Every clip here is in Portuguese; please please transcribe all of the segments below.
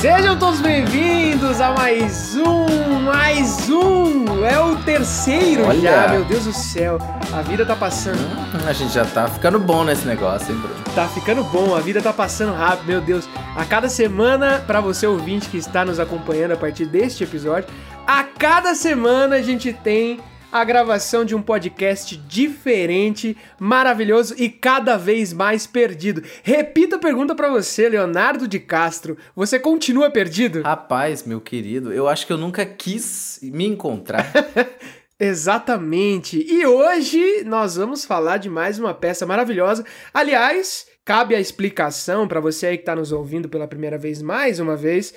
Sejam todos bem-vindos a mais um, mais um! É o terceiro Olha. já, meu Deus do céu. A vida tá passando, A gente já tá ficando bom nesse negócio, hein, Bruno? tá ficando bom, a vida tá passando rápido, meu Deus. A cada semana, pra você ouvinte que está nos acompanhando a partir deste episódio, a cada semana a gente tem a gravação de um podcast diferente, maravilhoso e cada vez mais perdido. Repito a pergunta pra você, Leonardo de Castro. Você continua perdido? Rapaz, meu querido, eu acho que eu nunca quis me encontrar. Exatamente. E hoje nós vamos falar de mais uma peça maravilhosa. Aliás, cabe a explicação para você aí que está nos ouvindo pela primeira vez, mais uma vez.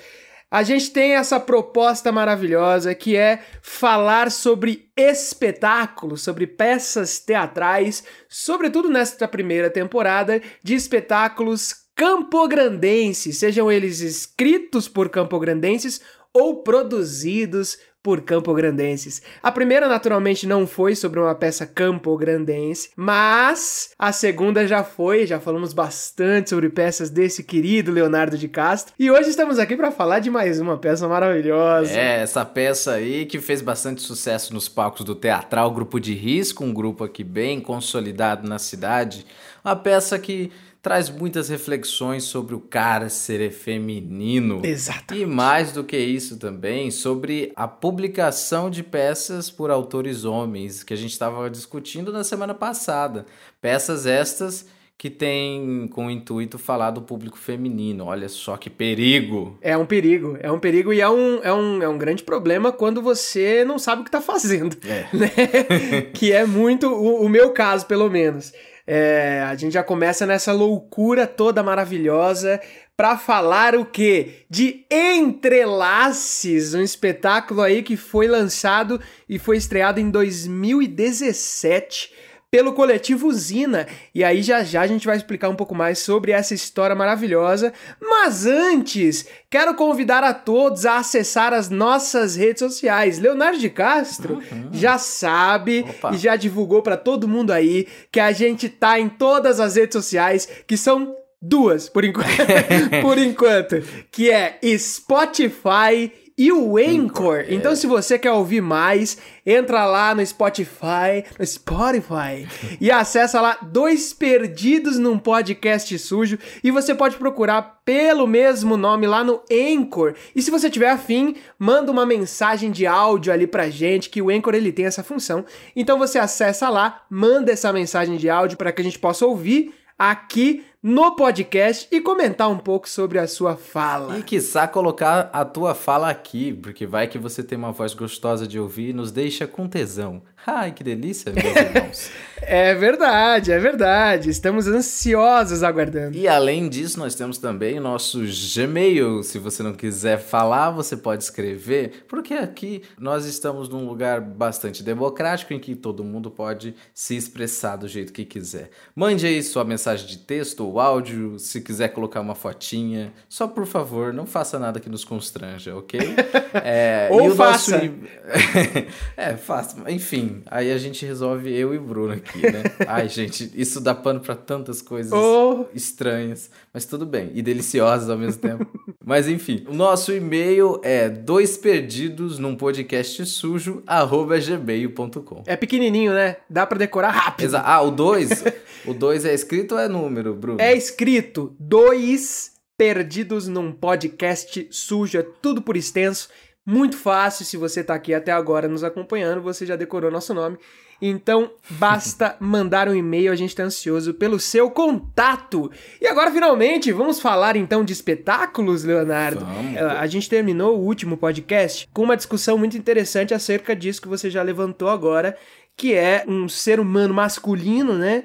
A gente tem essa proposta maravilhosa que é falar sobre espetáculos, sobre peças teatrais, sobretudo nesta primeira temporada de espetáculos campograndenses, sejam eles escritos por campograndenses ou produzidos por campograndenses. A primeira, naturalmente, não foi sobre uma peça campograndense, mas a segunda já foi, já falamos bastante sobre peças desse querido Leonardo de Castro, e hoje estamos aqui para falar de mais uma peça maravilhosa. é, essa peça aí que fez bastante sucesso nos palcos do Teatral Grupo de Risco, um grupo aqui bem consolidado na cidade. Uma peça que traz muitas reflexões sobre o cárcere feminino. Exato. E mais do que isso também, sobre a publicação de peças por autores homens, que a gente estava discutindo na semana passada. Peças estas que têm com o intuito falar do público feminino. Olha só que perigo! É um perigo, é um perigo e é um, é um, é um grande problema quando você não sabe o que tá fazendo, É. né? que é muito o, o meu caso, pelo menos. É, a gente já começa nessa loucura toda maravilhosa pra falar o quê? De Entrelaces, um espetáculo aí que foi lançado e foi estreado em 2017 pelo coletivo Usina. E aí já já a gente vai explicar um pouco mais sobre essa história maravilhosa. Mas antes, quero convidar a todos a acessar as nossas redes sociais. Leonardo de Castro já sabe Opa. e já divulgou para todo mundo aí que a gente tá em todas as redes sociais, que são duas por enquanto, por enquanto, que é Spotify e o Anchor. Então, se você quer ouvir mais, entra lá no Spotify, no Spotify, e acessa lá Dois Perdidos num Podcast Sujo. E você pode procurar pelo mesmo nome lá no Anchor. E se você tiver afim, manda uma mensagem de áudio ali pra gente, que o Anchor ele tem essa função. Então você acessa lá, manda essa mensagem de áudio para que a gente possa ouvir aqui no podcast e comentar um pouco sobre a sua fala. E quiçá colocar a tua fala aqui, porque vai que você tem uma voz gostosa de ouvir e nos deixa com tesão. Ai, que delícia, meus irmãos. É verdade, é verdade. Estamos ansiosos aguardando. E além disso, nós temos também o nosso Gmail. Se você não quiser falar, você pode escrever, porque aqui nós estamos num lugar bastante democrático em que todo mundo pode se expressar do jeito que quiser. Mande aí sua mensagem de texto ou áudio, se quiser colocar uma fotinha. Só por favor, não faça nada que nos constranja, ok? É, Ou nosso faça. e- é, faça. Enfim, aí a gente resolve eu e o Bruno aqui, né? Ai, gente, isso dá pano pra tantas coisas Oh. estranhas, mas tudo bem, e deliciosas ao mesmo tempo. mas enfim, o nosso e-mail é dois perdidos num podcast sujo arroba gmail.com. É pequenininho, né? Dá pra decorar rápido. Exa- Ah, o 2? o 2 é escrito ou é número, Bruno? É escrito dois perdidos num podcast sujo, é tudo por extenso. Muito fácil, se você tá aqui até agora nos acompanhando, você já decorou nosso nome. Então, basta mandar um e-mail, a gente tá ansioso pelo seu contato. E agora, finalmente, vamos falar então de espetáculos, Leonardo. Vamos. Eh, A gente terminou o último podcast com uma discussão muito interessante acerca disso que você já levantou agora, que é um ser humano masculino, né?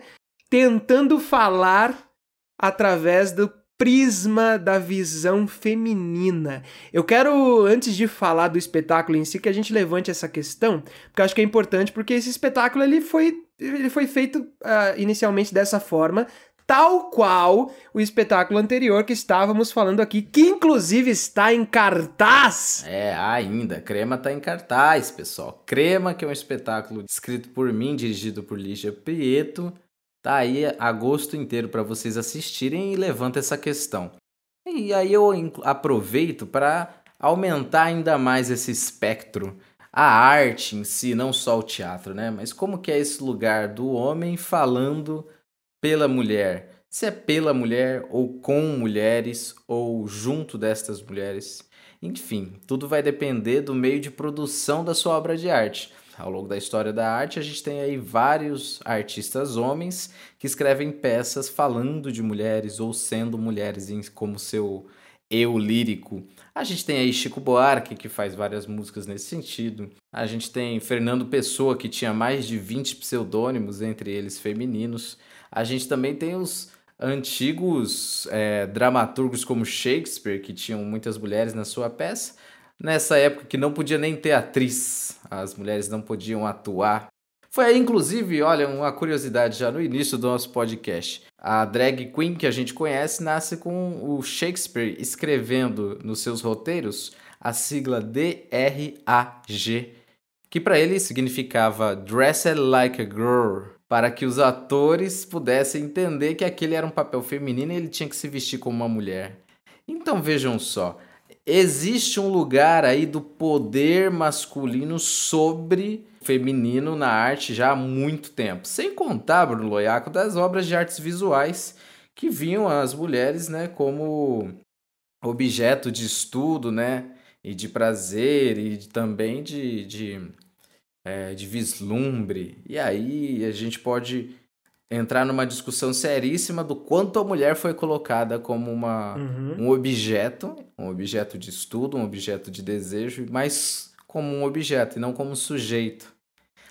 Tentando falar através do prisma da visão feminina. Eu quero, antes de falar do espetáculo em si, que a gente levante essa questão, porque eu acho que é importante, porque esse espetáculo ele foi, ele foi feito ah, inicialmente dessa forma, tal qual o espetáculo anterior que estávamos falando aqui, que inclusive está em cartaz. É, ainda. Crema está em cartaz, pessoal. Crema, que é um espetáculo escrito por mim, dirigido por Lígia Prieto, tá aí agosto inteiro para vocês assistirem e levanta essa questão. E aí eu aproveito para aumentar ainda mais esse espectro a arte em si, não só o teatro, né? Mas como que é esse lugar do homem falando pela mulher? Se é pela mulher ou com mulheres ou junto destas mulheres. Enfim, tudo vai depender do meio de produção da sua obra de arte. Ao longo da história da arte, a gente tem aí vários artistas homens que escrevem peças falando de mulheres ou sendo mulheres como seu eu lírico. A gente tem aí Chico Buarque, que faz várias músicas nesse sentido. A gente tem Fernando Pessoa, que tinha mais de 20 pseudônimos, entre eles femininos. A gente também tem os antigos é, dramaturgos como Shakespeare, que tinham muitas mulheres na sua peça. Nessa época que não podia nem ter atriz, as mulheres não podiam atuar foi aí, inclusive, olha, uma curiosidade já no início do nosso podcast. A drag queen que a gente conhece nasce com o Shakespeare escrevendo nos seus roteiros a sigla DRAG, que para ele significava Dressed Like a Girl, para que os atores pudessem entender que aquele era um papel feminino e ele tinha que se vestir como uma mulher. Então vejam só, existe um lugar aí do poder masculino sobre feminino na arte já há muito tempo. Sem contar, Bruno Loiaco, das obras de artes visuais que vinham as mulheres né, como objeto de estudo né, e de prazer e também de, de, é, de vislumbre. E aí a gente pode entrar numa discussão seríssima do quanto a mulher foi colocada como uma, uhum. um objeto, um objeto de estudo, um objeto de desejo, mas como um objeto e não como um sujeito.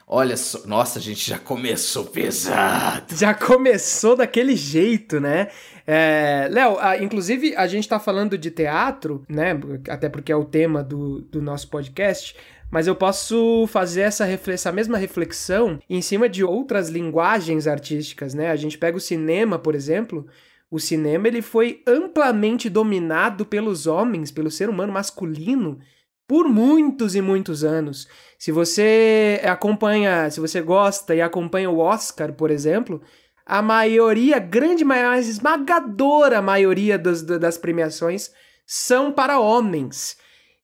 Olha só, nossa, a gente já começou pesado. Já começou daquele jeito, né? É, Léo, inclusive a gente tá falando de teatro, né? Até porque é o tema do, do nosso podcast. Mas eu posso fazer essa, essa mesma reflexão em cima de outras linguagens artísticas, né? A gente pega o cinema, por exemplo. O cinema ele foi amplamente dominado pelos homens, pelo ser humano masculino, por muitos e muitos anos. Se você acompanha, se você gosta e acompanha o Oscar, por exemplo, a maioria, grande maioria, esmagadora maioria das, das premiações são para homens.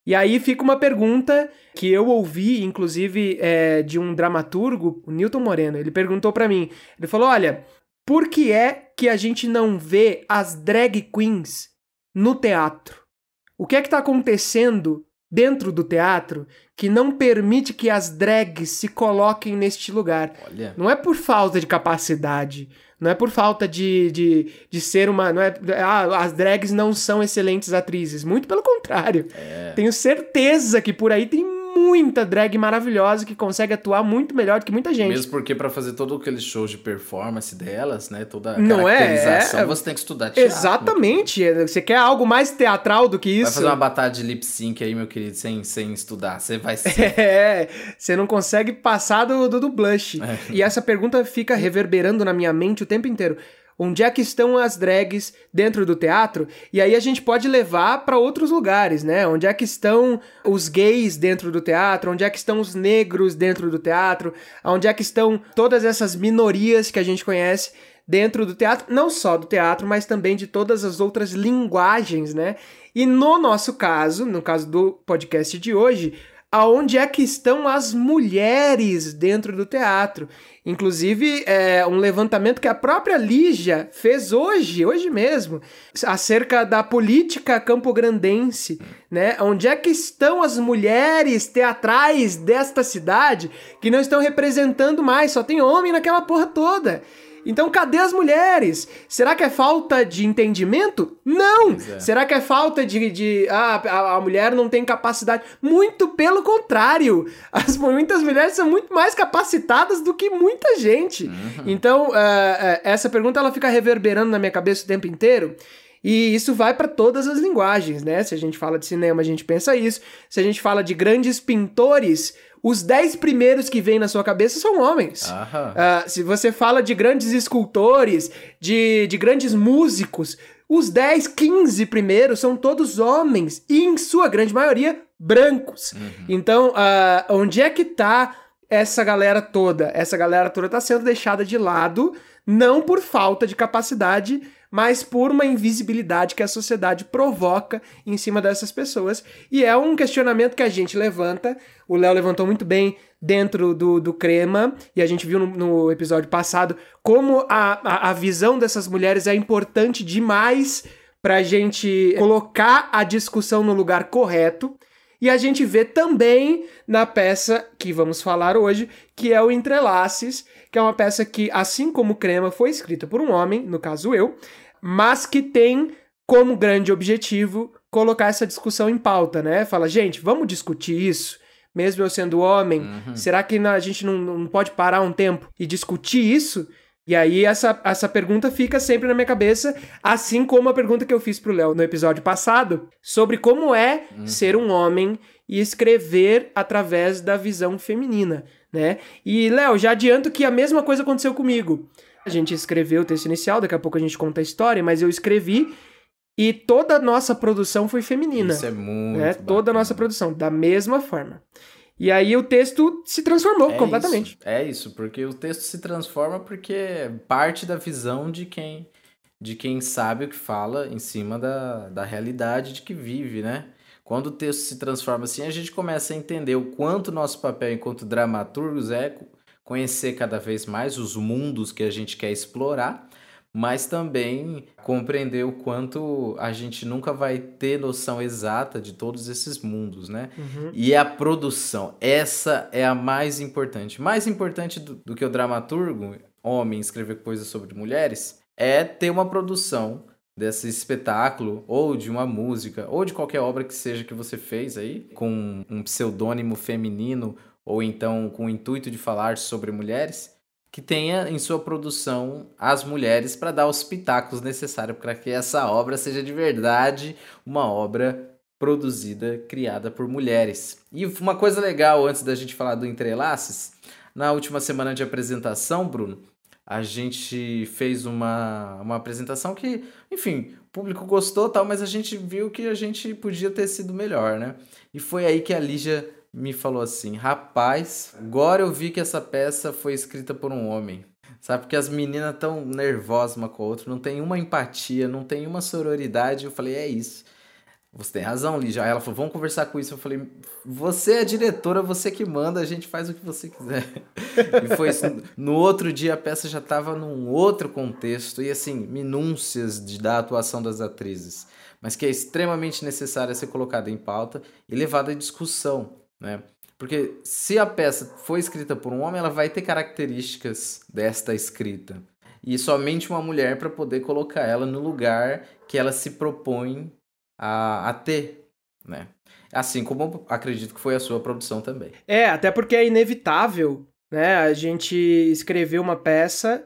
E aí fica uma pergunta que eu ouvi, inclusive, é, de um dramaturgo, o Newton Moreno. Ele perguntou para mim, ele falou, olha, por que é que a gente não vê as drag queens no teatro? O que é que tá acontecendo dentro do teatro que não permite que as drags se coloquem neste lugar. Olha. Não é por falta de capacidade, não é por falta de, de, de ser uma. Não é, ah, as drags não são excelentes atrizes. Muito pelo contrário. É. Tenho certeza que por aí tem muita drag maravilhosa que consegue atuar muito melhor do que muita gente. Mesmo porque para fazer todo aquele show de performance delas, né, toda a Não é, caracterização, é, você tem que estudar teatro. Exatamente. Você quer algo mais teatral do que isso? Vai fazer uma batalha de lip sync aí, meu querido, sem, sem estudar. Você vai ser. É, você não consegue passar do, do, do blush. É. E essa pergunta fica reverberando na minha mente o tempo inteiro. Onde é que estão as drags dentro do teatro? E aí a gente pode levar para outros lugares, né? Onde é que estão os gays dentro do teatro? Onde é que estão os negros dentro do teatro? Onde é que estão todas essas minorias que a gente conhece dentro do teatro, não só do teatro, mas também de todas as outras linguagens, né? E no nosso caso, no caso do podcast de hoje, aonde é que estão as mulheres dentro do teatro. Inclusive, é um levantamento que a própria Lígia fez hoje, hoje mesmo, acerca da política campograndense, né? Onde é que estão as mulheres teatrais desta cidade que não estão representando mais, só tem homem naquela porra toda. Então, cadê as mulheres? Será que é falta de entendimento? Não! É. Será que é falta de. de ah, a, a, mulher não tem capacidade? Muito pelo contrário! As, muitas mulheres são muito mais capacitadas do que muita gente. Uhum. Então, uh, uh, essa pergunta ela fica reverberando na minha cabeça o tempo inteiro. E isso vai para todas as linguagens, né? Se a gente fala de cinema, a gente pensa isso. Se a gente fala de grandes pintores, os dez primeiros que vêm na sua cabeça são homens. Uh, se você fala de grandes escultores, de, de grandes músicos, os 10, 15 primeiros são todos homens e, em sua grande maioria, brancos. Uhum. Então, uh, onde é que tá essa galera toda? Essa galera toda está sendo deixada de lado, não por falta de capacidade, mas por uma invisibilidade que a sociedade provoca em cima dessas pessoas. E é um questionamento que a gente levanta. O Léo levantou muito bem dentro do, do Crema, e a gente viu no, no episódio passado como a, a, a visão dessas mulheres é importante demais para a gente colocar a discussão no lugar correto. E a gente vê também na peça que vamos falar hoje, que é o Entrelaces, que é uma peça que, assim como Crema, foi escrita por um homem, no caso eu, mas que tem como grande objetivo colocar essa discussão em pauta, né? Fala, gente, vamos discutir isso, mesmo eu sendo homem. Uhum. Será que a gente não, não pode parar um tempo e discutir isso? E aí essa, essa pergunta fica sempre na minha cabeça, assim como a pergunta que eu fiz pro Léo no episódio passado, sobre como é uhum. ser um homem e escrever através da visão feminina, né? E Léo, já adianto que a mesma coisa aconteceu comigo. A gente escreveu o texto inicial, daqui a pouco a gente conta a história, mas eu escrevi e toda a nossa produção foi feminina. Isso é muito. Né? Toda a nossa produção, da mesma forma. E aí o texto se transformou é completamente. Isso, é isso, porque o texto se transforma porque é parte da visão de quem de quem sabe o que fala em cima da, da realidade de que vive, né? Quando o texto se transforma assim, a gente começa a entender o quanto nosso papel enquanto dramaturgos é conhecer cada vez mais os mundos que a gente quer explorar mas também compreender o quanto a gente nunca vai ter noção exata de todos esses mundos, né? Uhum. E a produção, essa é a mais importante. Mais importante do, do que o dramaturgo, homem, escrever coisas sobre mulheres, é ter uma produção desse espetáculo, ou de uma música, ou de qualquer obra que seja que você fez aí, com um pseudônimo feminino, ou então com o intuito de falar sobre mulheres que tenha em sua produção as mulheres para dar os pitacos necessários para que essa obra seja de verdade uma obra produzida, criada por mulheres. E uma coisa legal antes da gente falar do Entrelaces, na última semana de apresentação, Bruno, a gente fez uma, uma apresentação que, enfim, o público gostou tal, mas a gente viu que a gente podia ter sido melhor, né? E foi aí que a Lígia me falou assim: rapaz, agora eu vi que essa peça foi escrita por um homem. Sabe, porque as meninas tão nervosas uma com a outra, não tem uma empatia, não tem uma sororidade. Eu falei: é isso. Você tem razão, Lígia. Ela falou: vamos conversar com isso. Eu falei: você é diretora, você que manda, a gente faz o que você quiser. e foi isso. No outro dia a peça já estava num outro contexto e assim, minúcias de, da atuação das atrizes, mas que é extremamente necessária ser colocada em pauta e levada à discussão né? Porque se a peça foi escrita por um homem, ela vai ter características desta escrita. E somente uma mulher para poder colocar ela no lugar que ela se propõe a, a ter, né? Assim como acredito que foi a sua produção também. É, até porque é inevitável, né? A gente escrever uma peça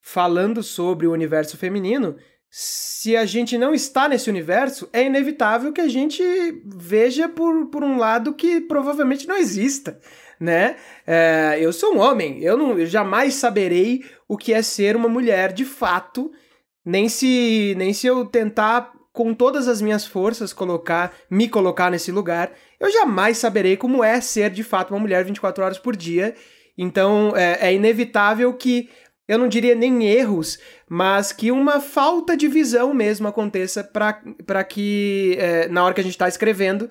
falando sobre o universo feminino se a gente não está nesse universo, é inevitável que a gente veja por, por um lado que provavelmente não exista, né? É, eu sou um homem, eu, não, eu jamais saberei o que é ser uma mulher de fato, nem se, nem se eu tentar com todas as minhas forças colocar, me colocar nesse lugar, eu jamais saberei como é ser de fato uma mulher 24 horas por dia. Então é, é inevitável que eu não diria nem erros, mas que uma falta de visão mesmo aconteça para que, é, na hora que a gente está escrevendo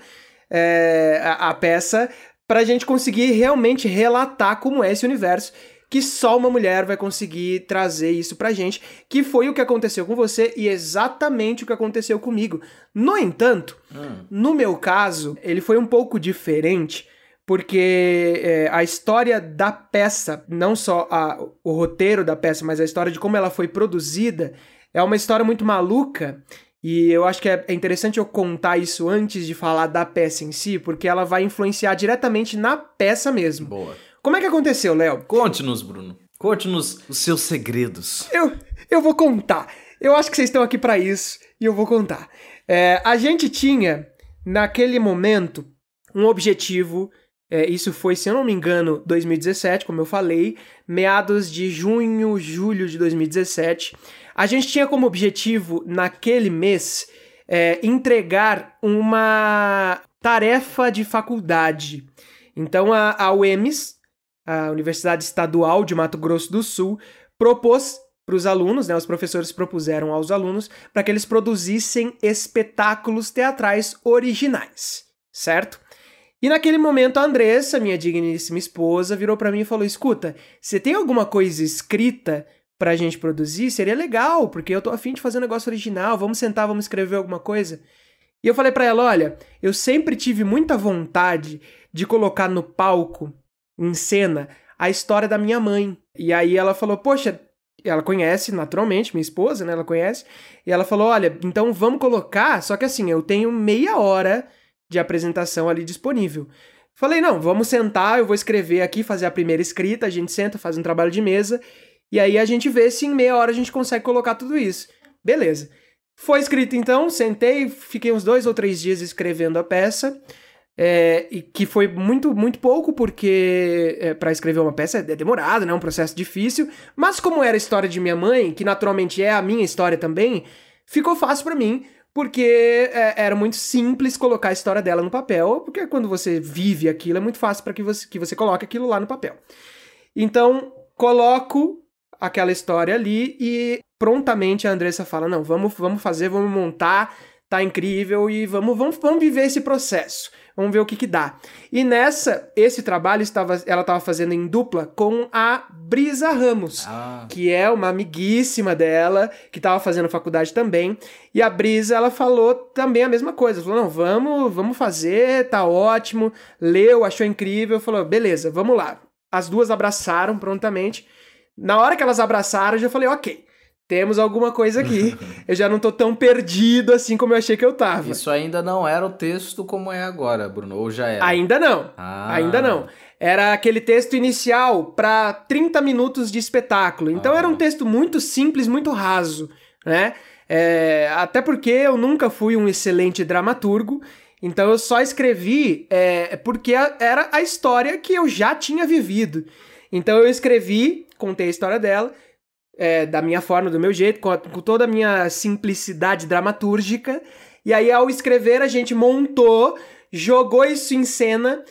é, a, a peça, para a gente conseguir realmente relatar como é esse universo que só uma mulher vai conseguir trazer isso pra gente, que foi o que aconteceu com você e exatamente o que aconteceu comigo. No entanto, hum. no meu caso, ele foi um pouco diferente, porque é, a história da peça, não só a, o roteiro da peça, mas a história de como ela foi produzida, é uma história muito maluca. E eu acho que é, é interessante eu contar isso antes de falar da peça em si, porque ela vai influenciar diretamente na peça mesmo. Boa. Como é que aconteceu, Léo? Conte-nos, Bruno. Conte-nos os seus segredos. Eu, eu vou contar. Eu acho que vocês estão aqui para isso. e eu vou contar. É, a gente tinha, naquele momento, um objetivo. É, isso foi, se eu não me engano, 2017, como eu falei, meados de junho, julho de 2017. A gente tinha como objetivo, naquele mês, é, entregar uma tarefa de faculdade. Então, a, a UEMS, a Universidade Estadual de Mato Grosso do Sul, propôs para os alunos, né, os professores propuseram aos alunos para que eles produzissem espetáculos teatrais originais, certo? E naquele momento a Andressa, minha digníssima esposa, virou para mim e falou: "Escuta, você tem alguma coisa escrita pra gente produzir? Seria legal, porque eu tô afim de fazer um negócio original, vamos sentar, vamos escrever alguma coisa?" E eu falei para ela: "Olha, eu sempre tive muita vontade de colocar no palco, em cena, a história da minha mãe. E aí ela falou: "Poxa, ela conhece naturalmente, minha esposa, né? Ela conhece. E ela falou: olha, então vamos colocar. Só que assim, eu tenho meia hora de apresentação ali disponível. Falei: não, vamos sentar, eu vou escrever aqui, fazer a primeira escrita, a gente senta, faz um trabalho de mesa. E aí a gente vê se em meia hora a gente consegue colocar tudo isso. Beleza. Foi escrito então, sentei, fiquei uns dois ou três dias escrevendo a peça. É, e que foi muito, muito pouco, porque é, para escrever uma peça é demorado, né? É um processo difícil. Mas como era a história de minha mãe, que naturalmente é a minha história também, ficou fácil para mim, porque é, era muito simples colocar a história dela no papel, porque quando você vive aquilo, é muito fácil para que você, que você coloque aquilo lá no papel. Então, coloco aquela história ali e prontamente a Andressa fala: não, vamos, vamos fazer, vamos montar, tá incrível e vamos, vamos, vamos viver esse processo. Vamos ver o que que dá. E nessa, esse trabalho estava, ela estava fazendo em dupla com a Brisa Ramos, ah. que é uma amiguíssima dela, que estava fazendo faculdade também. E a Brisa, ela falou também a mesma coisa. Falou, não, vamos, vamos fazer, tá ótimo. Leu, achou incrível, falou, beleza, vamos lá. As duas abraçaram prontamente. Na hora que elas abraçaram, eu já falei, ok temos alguma coisa aqui. eu já não tô tão perdido assim como eu achei que eu tava. Isso ainda não era o texto como é agora, Bruno, ou já era? Ainda não. Ah. Ainda não. Era aquele texto inicial para 30 minutos de espetáculo. Então ah. era um texto muito simples, muito raso, né? É, até porque eu nunca fui um excelente dramaturgo, então eu só escrevi é, porque era a história que eu já tinha vivido. Então eu escrevi, contei a história dela, é, da minha forma, do meu jeito, com, a, com toda a minha simplicidade dramatúrgica. E aí, ao escrever, a gente montou, jogou isso em cena.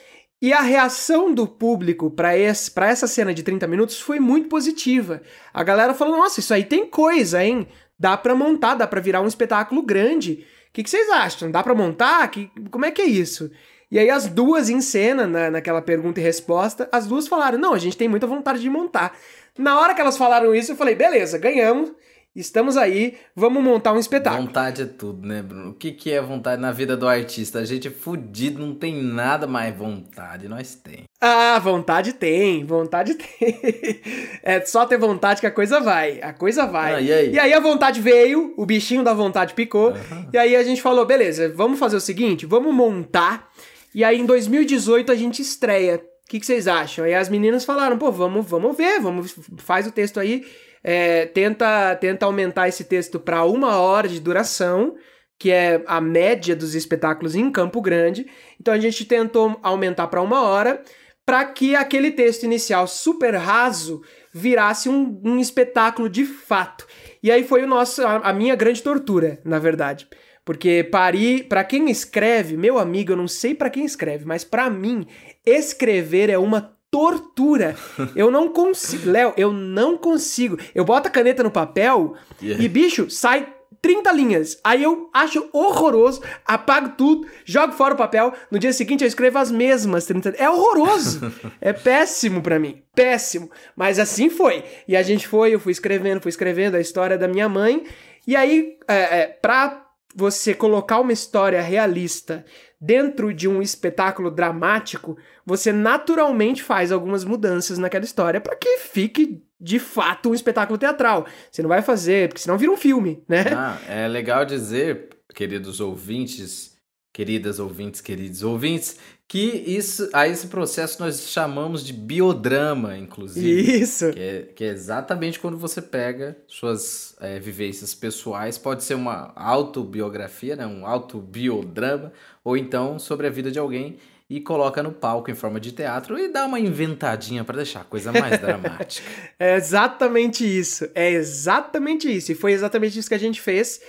E a reação do público para essa cena de 30 minutos foi muito positiva. A galera falou: Nossa, isso aí tem coisa, hein? Dá pra montar, dá pra virar um espetáculo grande. O que, que vocês acham? Dá pra montar? Que, como é que é isso? E aí as duas em cena, na, naquela pergunta e resposta, as duas falaram: Não, a gente tem muita vontade de montar. Na hora que elas falaram isso, eu falei, beleza, ganhamos. Estamos aí, vamos montar um espetáculo. Vontade é tudo, né, Bruno? O que, que é vontade na vida do artista? A gente é fudido, não tem nada mais vontade, nós tem. Ah, vontade tem, vontade tem. É só ter vontade que a coisa vai, a coisa vai. Ah, e, aí? e, aí? a vontade veio, o bichinho da vontade picou, uhum. e aí a gente falou, beleza, vamos fazer o seguinte, vamos montar, e aí em 2018 a gente estreia. O que, que, vocês acham? Aí as meninas falaram, pô, vamos, vamos ver, vamos, faz o texto aí, é, tenta, tenta aumentar esse texto para uma hora de duração, que é a média dos espetáculos em Campo Grande. Então a gente tentou aumentar para uma hora, para que aquele texto inicial super raso virasse um, um espetáculo de fato. E aí foi o nosso, a, a minha grande tortura, na verdade. Porque Paris, para quem escreve, meu amigo, eu não sei para quem escreve, mas para mim, escrever é uma tortura. Eu não consigo, Léo, eu não consigo. Eu boto a caneta no papel yeah. e bicho, sai 30 linhas. Aí eu acho horroroso, apago tudo, jogo fora o papel. No dia seguinte eu escrevo as mesmas 30 É horroroso. é péssimo para mim. Péssimo. Mas assim foi. E a gente foi, eu fui escrevendo, fui escrevendo a história da minha mãe. E aí, é, é, pra você colocar uma história realista dentro de um espetáculo dramático, você naturalmente faz algumas mudanças naquela história para que fique de fato um espetáculo teatral. Você não vai fazer, porque senão vira um filme, né? Ah, é legal dizer, queridos ouvintes, queridas ouvintes, queridos ouvintes, que isso, a esse processo nós chamamos de biodrama, inclusive. Isso. Que é, que é exatamente quando você pega suas é, vivências pessoais, pode ser uma autobiografia, né, um autobiodrama, ou então sobre a vida de alguém e coloca no palco em forma de teatro e dá uma inventadinha para deixar a coisa mais dramática. É exatamente isso. É exatamente isso. E foi exatamente isso que a gente fez.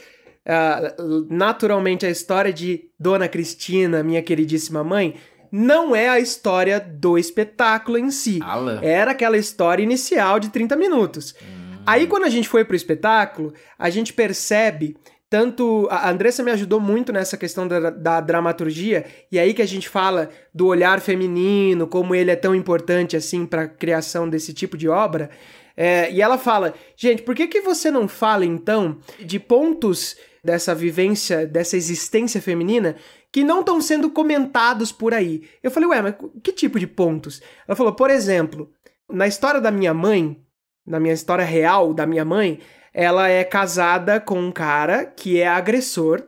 Uh, naturalmente, a história de Dona Cristina, minha queridíssima mãe, não é a história do espetáculo em si. Alan. Era aquela história inicial de 30 minutos. Hum. Aí, quando a gente foi pro espetáculo, a gente percebe tanto a Andressa me ajudou muito nessa questão da, da, dramaturgia, e aí que a gente fala do olhar feminino, como ele é tão importante assim para a criação desse tipo de obra. É, e ela fala, gente, por que, que você não fala então de pontos dessa vivência, dessa existência feminina que não estão sendo comentados por aí? Eu falei, ué, mas que tipo de pontos? Ela falou, por exemplo, na história da minha mãe, na minha história real da minha mãe, ela é casada com um cara que é agressor,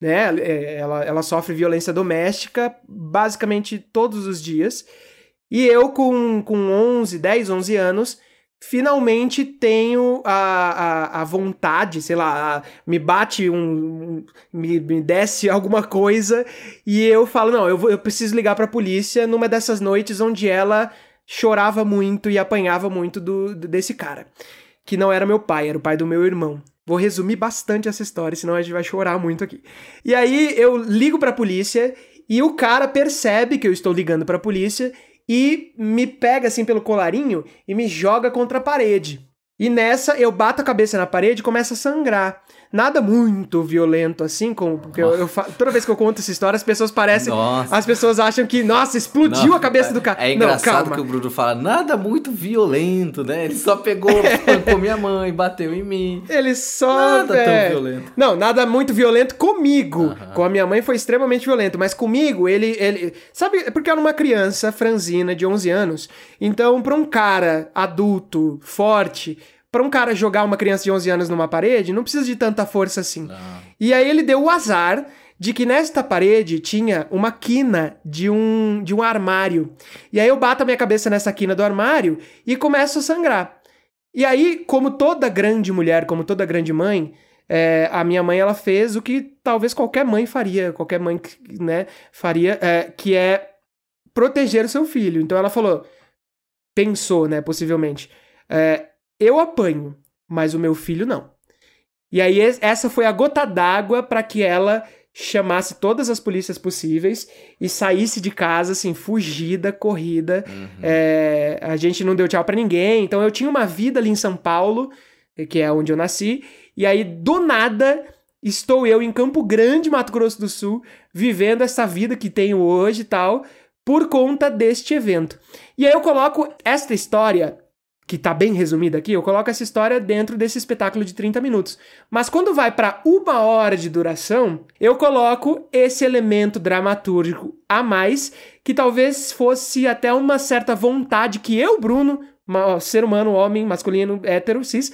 né? É, ela, ela sofre violência doméstica basicamente todos os dias. E eu, com, com 11, 10, 11 anos, finalmente tenho a, a, a vontade, sei lá, a, me bate um. me, me desce alguma coisa e eu falo: não, eu, vou, eu preciso ligar pra polícia numa dessas noites onde ela chorava muito e apanhava muito do, desse cara que não era meu pai, era o pai do meu irmão. Vou resumir bastante essa história, senão a gente vai chorar muito aqui. E aí eu ligo pra polícia e o cara percebe que eu estou ligando pra polícia e me pega assim pelo colarinho e me joga contra a parede. E nessa eu bato a cabeça na parede e começa a sangrar nada muito violento assim, como porque eu, eu, toda vez que eu conto essa história, as pessoas parecem. Nossa. As pessoas acham que, nossa, explodiu a cabeça do cara. É engraçado Não, que o Bruno fala nada muito violento, né? Ele só pegou, espancou minha mãe, bateu em mim. Ele só. Nada é... tão violento. Não, nada muito violento comigo. Uh -huh. Com a minha mãe foi extremamente violento, mas comigo ele. ele sabe, porque eu era uma criança franzina de 11 anos. Então, pra um cara adulto, forte para um cara jogar uma criança de 11 anos numa parede, não precisa de tanta força assim. Não. E aí ele deu o azar de que nesta parede tinha uma quina de um, de um armário. E aí eu bato a minha cabeça nessa quina do armário e começo a sangrar. E aí, como toda grande mulher, como toda grande mãe, é, a minha mãe ela fez o que talvez qualquer mãe faria, qualquer mãe né, faria, é, que é proteger o seu filho. Então ela falou, pensou, né, possivelmente, é, eu apanho, mas o meu filho não. E aí essa foi a gota d'água para que ela chamasse todas as polícias possíveis e saísse de casa, assim, fugida, corrida. Uhum. É, a gente não deu tchau para ninguém. Então eu tinha uma vida ali em São Paulo, que é onde eu nasci. E aí, do nada, estou eu em Campo Grande, Mato Grosso do Sul, vivendo essa vida que tenho hoje e tal, por conta deste evento. E aí eu coloco esta história que tá bem resumida aqui, eu coloco essa história dentro desse espetáculo de 30 minutos. Mas quando vai para uma hora de duração, eu coloco esse elemento dramatúrgico a mais, que talvez fosse até uma certa vontade que eu, Bruno, ser humano, homem, masculino, hétero, cis,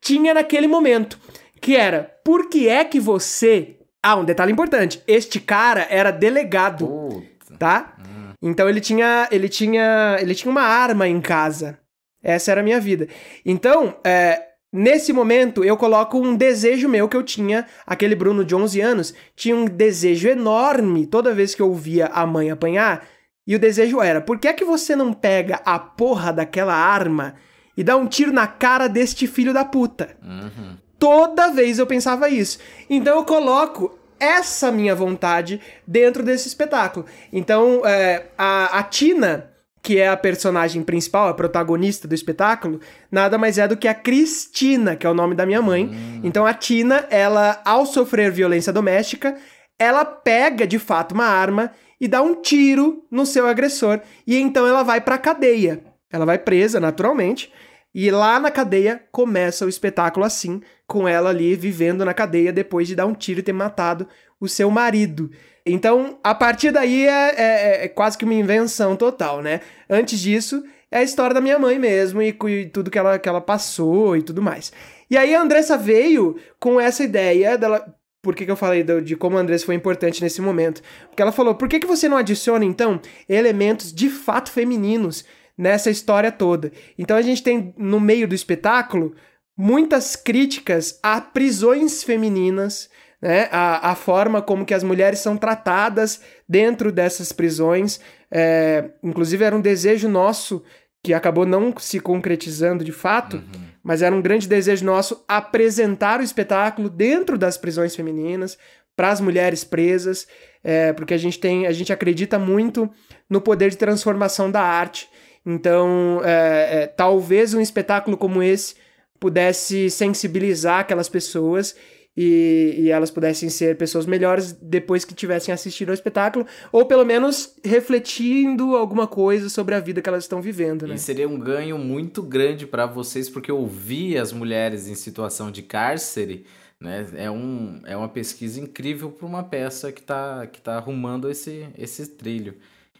tinha naquele momento. Que era, por que é que você. Ah, um detalhe importante. Este cara era delegado. Puta. Tá? Hum. Então ele tinha. Ele tinha. Ele tinha uma arma em casa. Essa era a minha vida. Então, é, nesse momento, eu coloco um desejo meu que eu tinha, aquele Bruno de 11 anos, tinha um desejo enorme toda vez que eu via a mãe apanhar. E o desejo era: por que é que você não pega a porra daquela arma e dá um tiro na cara deste filho da puta? Uhum. Toda vez eu pensava isso. Então eu coloco essa minha vontade dentro desse espetáculo. Então, é, a, a Tina que é a personagem principal, a protagonista do espetáculo, nada mais é do que a Cristina, que é o nome da minha mãe. Hum. Então a Tina, ela, ao sofrer violência doméstica, ela pega de fato uma arma e dá um tiro no seu agressor. E então ela vai pra cadeia. Ela vai presa, naturalmente. E lá na cadeia começa o espetáculo assim, com ela ali vivendo na cadeia depois de dar um tiro e ter matado o seu marido. Então, a partir daí é, é, é, quase que uma invenção total, né? Antes disso, é a história da minha mãe mesmo e, e, tudo que ela, que ela passou e tudo mais. E aí a Andressa veio com essa ideia dela. por que, que eu falei do, de como a Andressa foi importante nesse momento. Porque ela falou: por que, que você não adiciona, então, elementos de fato femininos nessa história toda? Então a gente tem no meio do espetáculo muitas críticas a prisões femininas. Né, a, a forma como que as mulheres são tratadas dentro dessas prisões. É, inclusive, era um desejo nosso que acabou não se concretizando de fato, uhum. mas era um grande desejo nosso apresentar o espetáculo dentro das prisões femininas para as mulheres presas, é, porque a gente tem, a gente acredita muito no poder de transformação da arte. Então, é, é, talvez um espetáculo como esse pudesse sensibilizar aquelas pessoas e, e, elas pudessem ser pessoas melhores depois que tivessem assistido ao espetáculo, ou pelo menos refletindo alguma coisa sobre a vida que elas estão vivendo. Né? E seria um ganho muito grande para vocês, porque ouvir as mulheres em situação de cárcere né, é, um, é uma pesquisa incrível para uma peça que está que tá arrumando esse, esse trilho.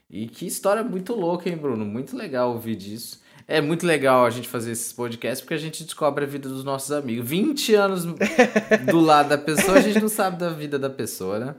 E que história muito louca, hein, Bruno? Muito legal ouvir disso. É muito legal a gente fazer esses podcasts porque a gente descobre a vida dos nossos amigos. 20 anos do lado da pessoa, a gente não sabe da vida da pessoa, né?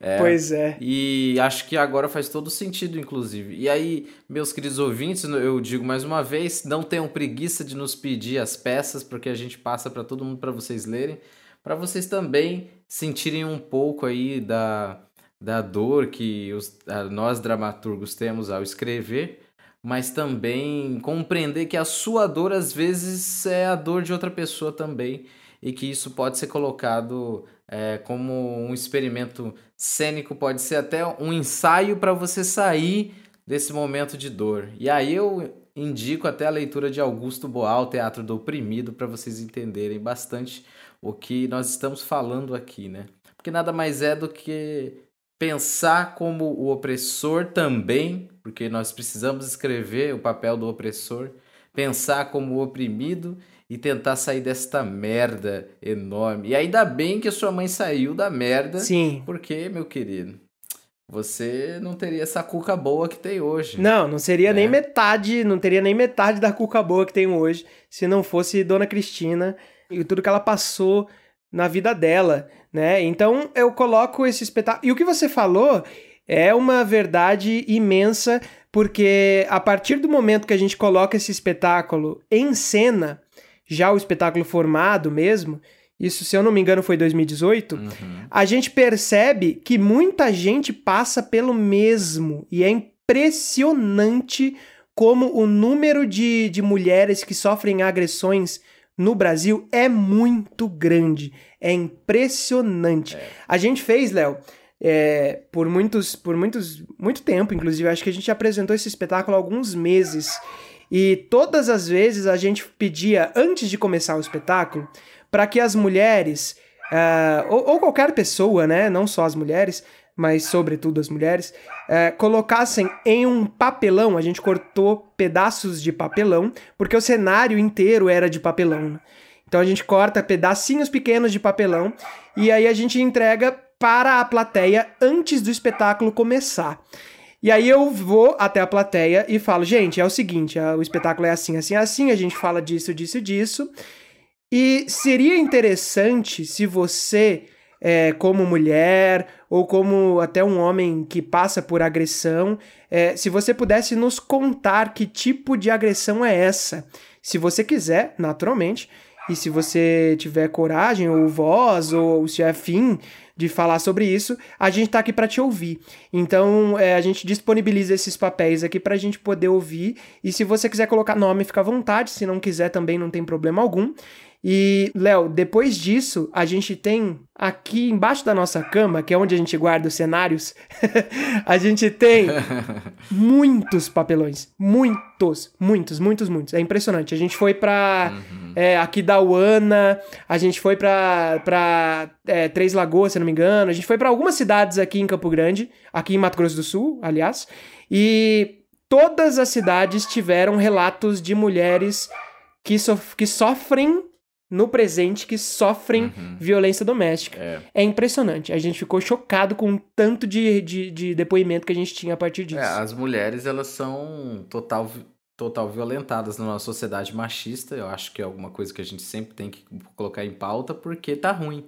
É, pois é. E acho que agora faz todo sentido, inclusive. E aí, meus queridos ouvintes, eu digo mais uma vez, não tenham preguiça de nos pedir as peças, porque a gente passa para todo mundo para vocês lerem, para vocês também sentirem um pouco aí da, da dor que os, nós dramaturgos temos ao escrever mas também compreender que a sua dor às vezes é a dor de outra pessoa também e que isso pode ser colocado é, como um experimento cênico, pode ser até um ensaio para você sair desse momento de dor. E aí eu indico até a leitura de Augusto Boal, Teatro do Oprimido, para vocês entenderem bastante o que nós estamos falando aqui, né? Porque nada mais é do que pensar como o opressor também, porque nós precisamos escrever o papel do opressor, pensar como o oprimido e tentar sair desta merda enorme. E ainda bem que a sua mãe saiu da merda. Sim. Porque, meu querido, você não teria essa cuca boa que tem hoje. Não, não seria nem né? metade, não teria nem metade da cuca boa que tem hoje se não fosse Dona Cristina e tudo que ela passou na vida dela, né? Então eu coloco esse espetáculo. E o que você falou é uma verdade imensa, porque a partir do momento que a gente coloca esse espetáculo em cena, já o espetáculo formado mesmo, isso se eu não me engano foi 2018, uhum. a gente percebe que muita gente passa pelo mesmo e é impressionante como o número de, de mulheres que sofrem agressões no Brasil é muito grande. É impressionante. É. A gente fez, Léo, é, por muitos, por muitos, muito tempo, inclusive, acho que a gente apresentou esse espetáculo há alguns meses. E todas as vezes a gente pedia, antes de começar o espetáculo, para que as mulheres, uh, ou, ou, qualquer pessoa, né, não só as mulheres, mas sobretudo as mulheres, é, colocassem em um papelão, a gente cortou pedaços de papelão, porque o cenário inteiro era de papelão. Então a gente corta pedacinhos pequenos de papelão e aí a gente entrega para a plateia antes do espetáculo começar. E aí eu vou até a plateia e falo, gente, é o seguinte, o espetáculo é assim, assim, assim, a gente fala disso, disso, disso. E seria interessante se você é, como mulher ou como até um homem que passa por agressão, é, se você pudesse nos contar que tipo de agressão é essa. Se você quiser, naturalmente, e se você tiver coragem ou voz ou se é afim de falar sobre isso, a gente está aqui para te ouvir. Então, é, a gente disponibiliza esses papéis aqui para a gente poder ouvir. E se você quiser colocar nome, fica à vontade. Se não quiser, também não tem problema algum. E, Léo, depois disso, a gente tem aqui embaixo da nossa cama, que é onde a gente guarda os cenários, a gente tem muitos papelões. Muitos, muitos, muitos, muitos. É impressionante. A gente foi pra uhum. é, aqui da Uana, a gente foi pra, pra é, Três Lagoas, se não me engano, a gente foi para algumas cidades aqui em Campo Grande, aqui em Mato Grosso do Sul, aliás, e todas as cidades tiveram relatos de mulheres que, sof que sofrem no presente que sofrem uhum. violência doméstica. É. é. impressionante. A gente ficou chocado com o tanto de, de, de, depoimento que a gente tinha a partir disso. É, as mulheres, elas são total, total violentadas na nossa sociedade machista. Eu acho que é alguma coisa que a gente sempre tem que colocar em pauta porque tá ruim,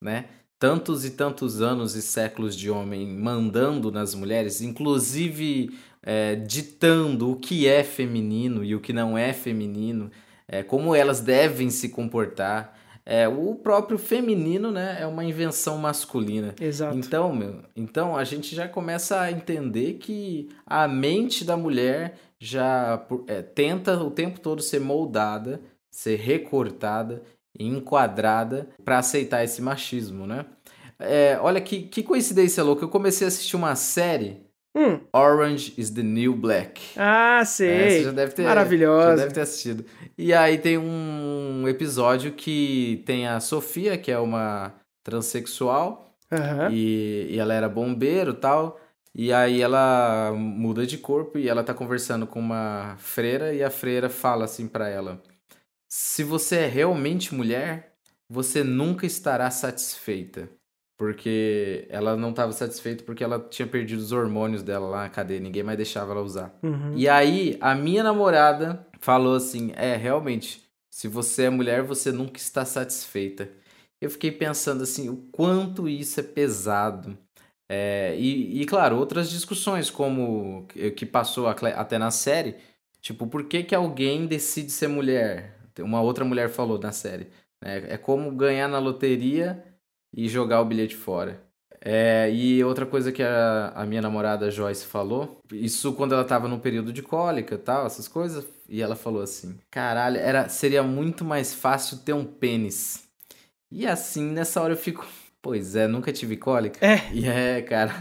né? tantos e tantos anos e séculos de homem mandando nas mulheres, inclusive é, ditando o que é feminino e o que não é feminino, é, como elas devem se comportar. É, o próprio feminino né, é uma invenção masculina. Exato. Então, meu, então a gente já começa a entender que a mente da mulher já é, tenta o tempo todo ser moldada, ser recortada, enquadrada para aceitar esse machismo, né? É, olha que, que coincidência louca. Eu comecei a assistir uma série Hum. Orange is the New Black. Ah, sei. É, você já deve ter, Maravilhosa. Já deve ter assistido. E aí tem um episódio que tem a Sofia, que é uma transexual, Aham. e, e ela era bombeiro e tal. E aí ela muda de corpo e ela tá conversando com uma freira e a freira fala assim pra ela: "Se você é realmente mulher, você nunca estará satisfeita." Porque ela não estava satisfeita porque ela tinha perdido os hormônios dela lá na cadeia, ninguém mais deixava ela usar. Uhum. E aí, a minha namorada falou assim: é, realmente, se você é mulher, você nunca está satisfeita. Eu fiquei pensando assim, o quanto isso é pesado. É, e, e, claro, outras discussões, como que passou até na série, tipo, por que, que alguém decide ser mulher? Uma outra mulher falou na série. É, é como ganhar na loteria e jogar o bilhete fora. É, e outra coisa que a, a, minha namorada Joyce falou, isso quando ela tava no período de cólica e tal, essas coisas, e ela falou assim: caralho, era, seria muito mais fácil ter um pênis. E assim, nessa hora eu fico. Pois é, nunca tive cólica. É. E é, cara.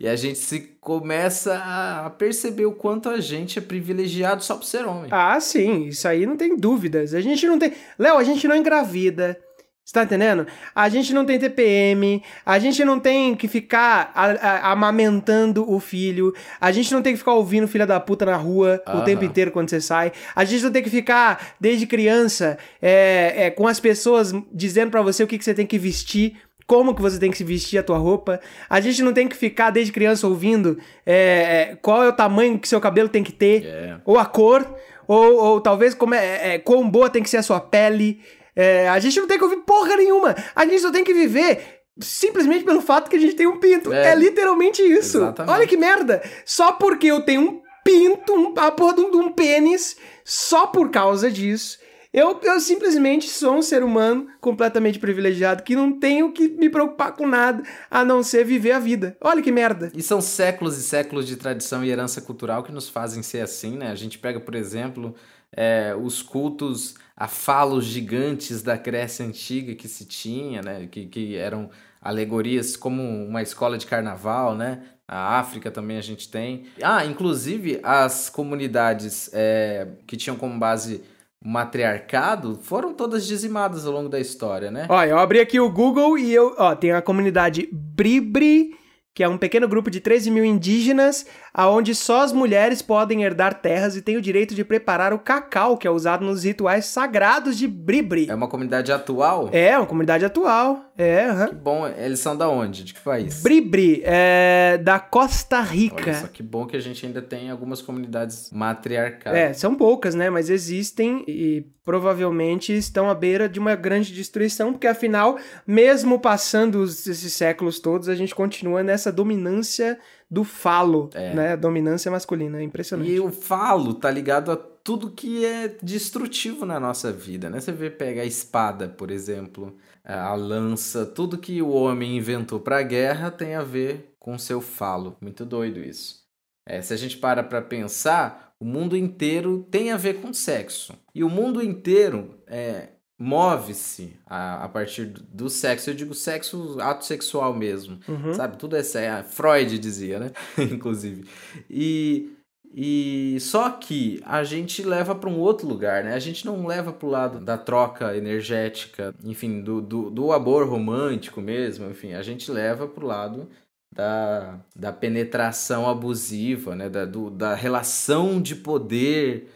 E a gente se começa a perceber o quanto a gente é privilegiado só por ser homem. Ah, sim, isso aí não tem dúvidas. A gente não tem. Léo, a gente não engravida. Você tá entendendo? A gente não tem TPM, a gente não tem que ficar a, a, amamentando o filho, a gente não tem que ficar ouvindo filha da puta na rua o tempo inteiro quando você sai, a gente não tem que ficar, desde criança, é, é, com as pessoas dizendo para você o que, que você tem que vestir, como que você tem que se vestir a tua roupa. A gente não tem que ficar desde criança ouvindo é, qual é o tamanho que seu cabelo tem que ter, Yeah. ou a cor, ou, ou talvez como é, é, quão boa tem que ser a sua pele. É, a gente não tem que ouvir porra nenhuma. A gente só tem que viver simplesmente pelo fato que a gente tem um pinto. É, É. literalmente isso. Exatamente. Olha que merda. Só porque eu tenho um pinto, um, a porra de um, de um pênis, só por causa disso. Eu, eu simplesmente sou um ser humano completamente privilegiado que não tenho que me preocupar com nada a não ser viver a vida. Olha que merda. E são séculos e séculos de tradição e herança cultural que nos fazem ser assim, né? A gente pega, por exemplo, é, os cultos a falos gigantes da Grécia Antiga que se tinha, né? Que, que eram alegorias como uma escola de carnaval, né? A África também a gente tem. Ah, inclusive as comunidades é, que tinham como base matriarcado foram todas dizimadas ao longo da história, né? Olha, eu abri aqui o Google e eu, ó, tem a comunidade Bribri, que é um pequeno grupo de 13 mil indígenas, aonde só as mulheres podem herdar terras e têm o direito de preparar o cacau, que é usado nos rituais sagrados de Bribri. É uma comunidade atual? É, uma comunidade atual. É, aham. Que bom, eles são da onde? De que país? Bribri, é da Costa Olha só Rica. que bom que a gente ainda tem algumas comunidades matriarcais. É, são poucas, né? Mas existem e provavelmente estão à beira de uma grande destruição, porque afinal, mesmo passando os- esses séculos todos, a gente continua nessa dominância do falo, É. né? Dominância masculina, é impressionante. E o falo tá ligado a tudo que é destrutivo na nossa vida, né? Você vê, pega a espada, por exemplo, a lança, tudo que o homem inventou pra guerra tem a ver com seu falo. Muito doido isso. É, se a gente para pra pensar, o mundo inteiro tem a ver com sexo. E o mundo inteiro é, move-se a, a partir do, sexo. Eu digo sexo, ato sexual mesmo. Uhum. Sabe? Tudo é sexo. Freud dizia, né? Inclusive. E, e só que a gente leva para um outro lugar, né? A gente não leva para o lado da troca energética, enfim, do, do, do amor romântico mesmo, enfim, a gente leva para o lado da, da penetração abusiva, né? Da, do, da relação de poder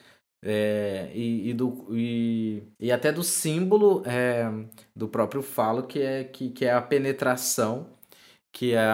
é, e, e, do, e, e até do símbolo é, do próprio falo, que é, que, que é a penetração, que é,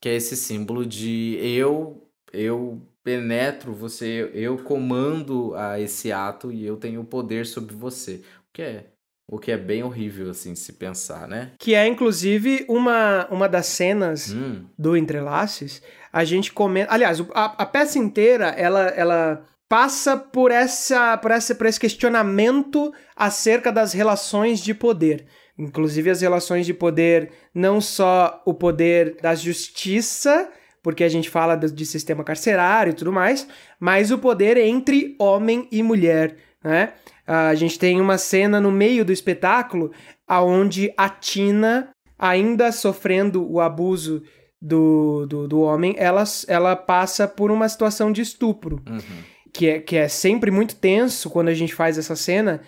que é esse símbolo de eu, eu penetro você, eu comando a esse ato e eu tenho poder sobre você. O que é O que é bem horrível, assim, se pensar, né? Que é, inclusive, uma, uma das cenas Hum, do Entrelaces. A gente comenta. Aliás, a, a peça inteira, ela, ela passa por essa, por essa por esse questionamento acerca das relações de poder. Inclusive as relações de poder, não só o poder da justiça, porque a gente fala de sistema carcerário e tudo mais, mas o poder entre homem e mulher, né? A gente tem uma cena no meio do espetáculo aonde a Tina, ainda sofrendo o abuso do, do, do homem, ela, ela passa por uma situação de estupro uhum. Que é, que é sempre muito tenso quando a gente faz essa cena,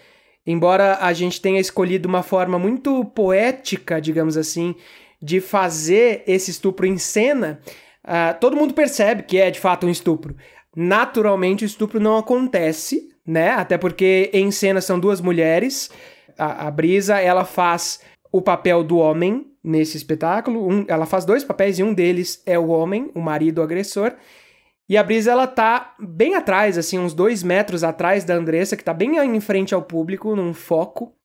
embora a gente tenha escolhido uma forma muito poética, digamos assim, de fazer esse estupro em cena, ah, todo mundo percebe que é de fato um estupro. Naturalmente, o estupro não acontece, né? Até porque em cena são duas mulheres. A, a Brisa, ela faz o papel do homem nesse espetáculo. Um- ela faz dois papéis e um deles é o homem, o marido agressor. E a Brisa, ela tá bem atrás, assim, uns dois metros atrás da Andressa, que tá bem em frente ao público, num foco.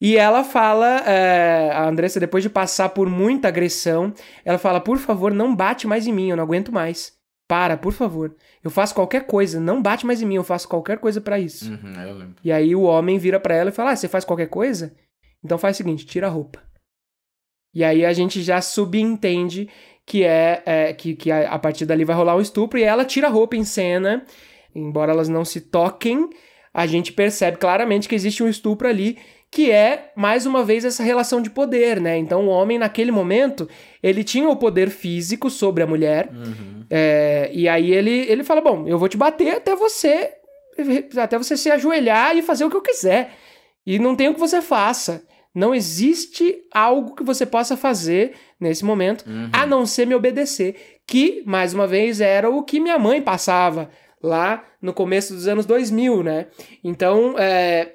E ela fala, é, a Andressa, depois de passar por muita agressão, ela fala, por favor, não bate mais em mim, eu não aguento mais. Para, por favor. Eu faço qualquer coisa, não bate mais em mim, eu faço qualquer coisa pra isso. Uhum, eu lembro. E aí o homem vira pra ela e fala, ah, você faz qualquer coisa? Então faz o seguinte, tira a roupa. E aí a gente já subentende que é, é, que, que a, a partir dali vai rolar um estupro e ela tira a roupa em cena, embora elas não se toquem, a gente percebe claramente que existe um estupro ali, que é, mais uma vez, essa relação de poder, né? Então o homem, naquele momento, ele tinha o poder físico sobre a mulher, Uhum. é, e aí ele, ele fala: Bom, eu vou te bater até você até você se ajoelhar e fazer o que eu quiser. E não tem o que você faça. Não existe algo que você possa fazer nesse momento, Uhum. a não ser me obedecer. Que, mais uma vez, era o que minha mãe passava lá no começo dos anos 2000, né? Então, é,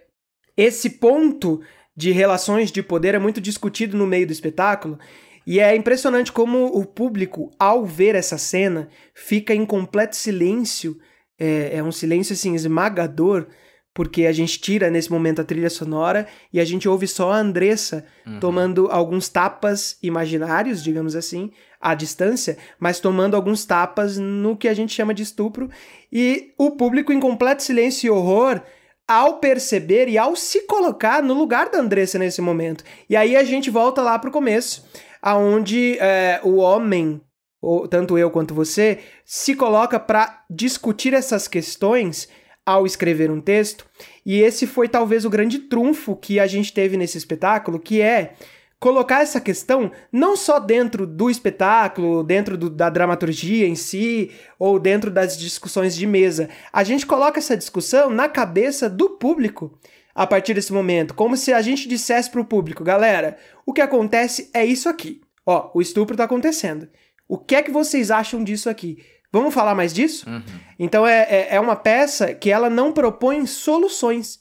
esse ponto de relações de poder é muito discutido no meio do espetáculo. E é impressionante como o público, ao ver essa cena, fica em completo silêncio. É, é um silêncio assim esmagador, porque a gente tira nesse momento a trilha sonora e a gente ouve só a Andressa Uhum. tomando alguns tapas imaginários, digamos assim, à distância, mas tomando alguns tapas no que a gente chama de estupro. E o público em completo silêncio e horror ao perceber e ao se colocar no lugar da Andressa nesse momento. E aí a gente volta lá pro começo, aonde é, o homem, ou tanto eu quanto você, se coloca para discutir essas questões ao escrever um texto. E esse foi talvez o grande trunfo que a gente teve nesse espetáculo, que é colocar essa questão não só dentro do espetáculo, dentro do- da dramaturgia em si, ou dentro das discussões de mesa. A gente coloca essa discussão na cabeça do público a partir desse momento, como se a gente dissesse pro público, galera, o que acontece é isso aqui. Ó, o estupro tá acontecendo. O que é que vocês acham disso aqui? Vamos falar mais disso? Uhum. Então é, é, é uma peça que ela não propõe soluções,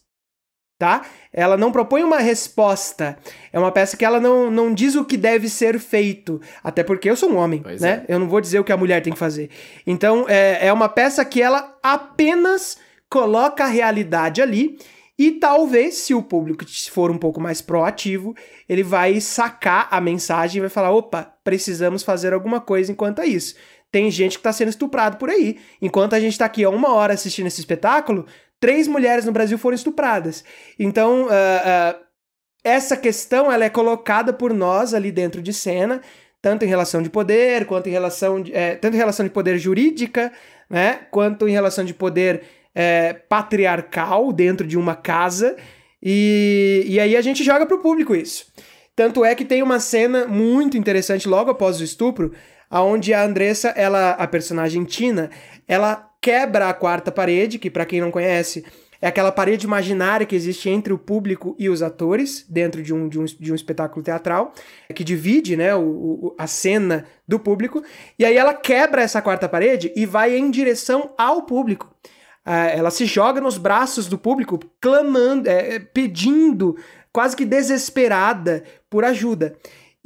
tá? Ela não propõe uma resposta. É uma peça que ela não, não diz o que deve ser feito. Até porque eu sou um homem, Pois né? é. Eu não vou dizer o que a mulher tem que fazer. Então é, é uma peça que ela apenas coloca a realidade ali. E talvez, se o público for um pouco mais proativo, ele vai sacar a mensagem e vai falar: opa, precisamos fazer alguma coisa enquanto é isso. Tem gente que está sendo estuprado por aí. Enquanto a gente está aqui há uma hora assistindo esse espetáculo, três mulheres no Brasil foram estupradas. Então, ah, ah, essa questão ela é colocada por nós ali dentro de cena, tanto em relação de poder, quanto em relação de, eh, tanto em relação de poder jurídica, né, quanto em relação de poder eh, patriarcal dentro de uma casa. E, e aí a gente joga pro público isso. Tanto é que tem uma cena muito interessante logo após o estupro, aonde a Andressa, ela, a personagem Tina, ela quebra a quarta parede, que pra quem não conhece, é aquela parede imaginária que existe entre o público e os atores dentro de um, de um, de um espetáculo teatral, que divide né, o, o- a cena do público. E aí ela quebra essa quarta parede e vai em direção ao público. Ah, ela se joga nos braços do público, clamando, é, é, pedindo, quase que desesperada por ajuda.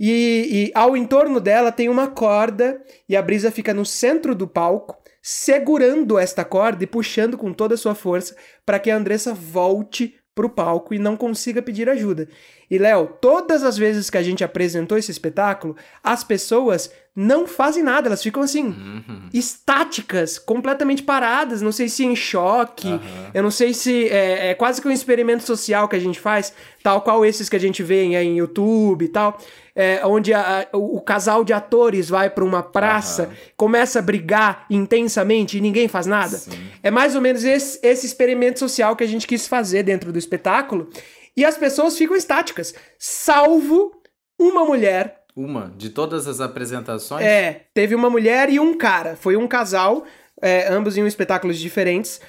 E, e ao entorno dela tem uma corda e a brisa fica no centro do palco, segurando esta corda e puxando com toda a sua força para que a Andressa volte pro palco e não consiga pedir ajuda. E Léo, todas as vezes que a gente apresentou esse espetáculo, as pessoas não fazem nada, elas ficam assim, uhum. estáticas, completamente paradas, não sei se em choque, uhum. eu não sei se é, é, quase que um experimento social que a gente faz, tal qual esses que a gente vê em, em YouTube e tal, é, onde a, a, o, o, casal de atores vai para uma praça, uhum. começa a brigar intensamente e ninguém faz nada. Sim. É mais ou menos esse, esse experimento social que a gente quis fazer dentro do espetáculo, e as pessoas ficam estáticas, salvo uma mulher uma? De todas as apresentações? É, teve uma mulher e um cara. Foi um casal, é, ambos em espetáculos diferentes.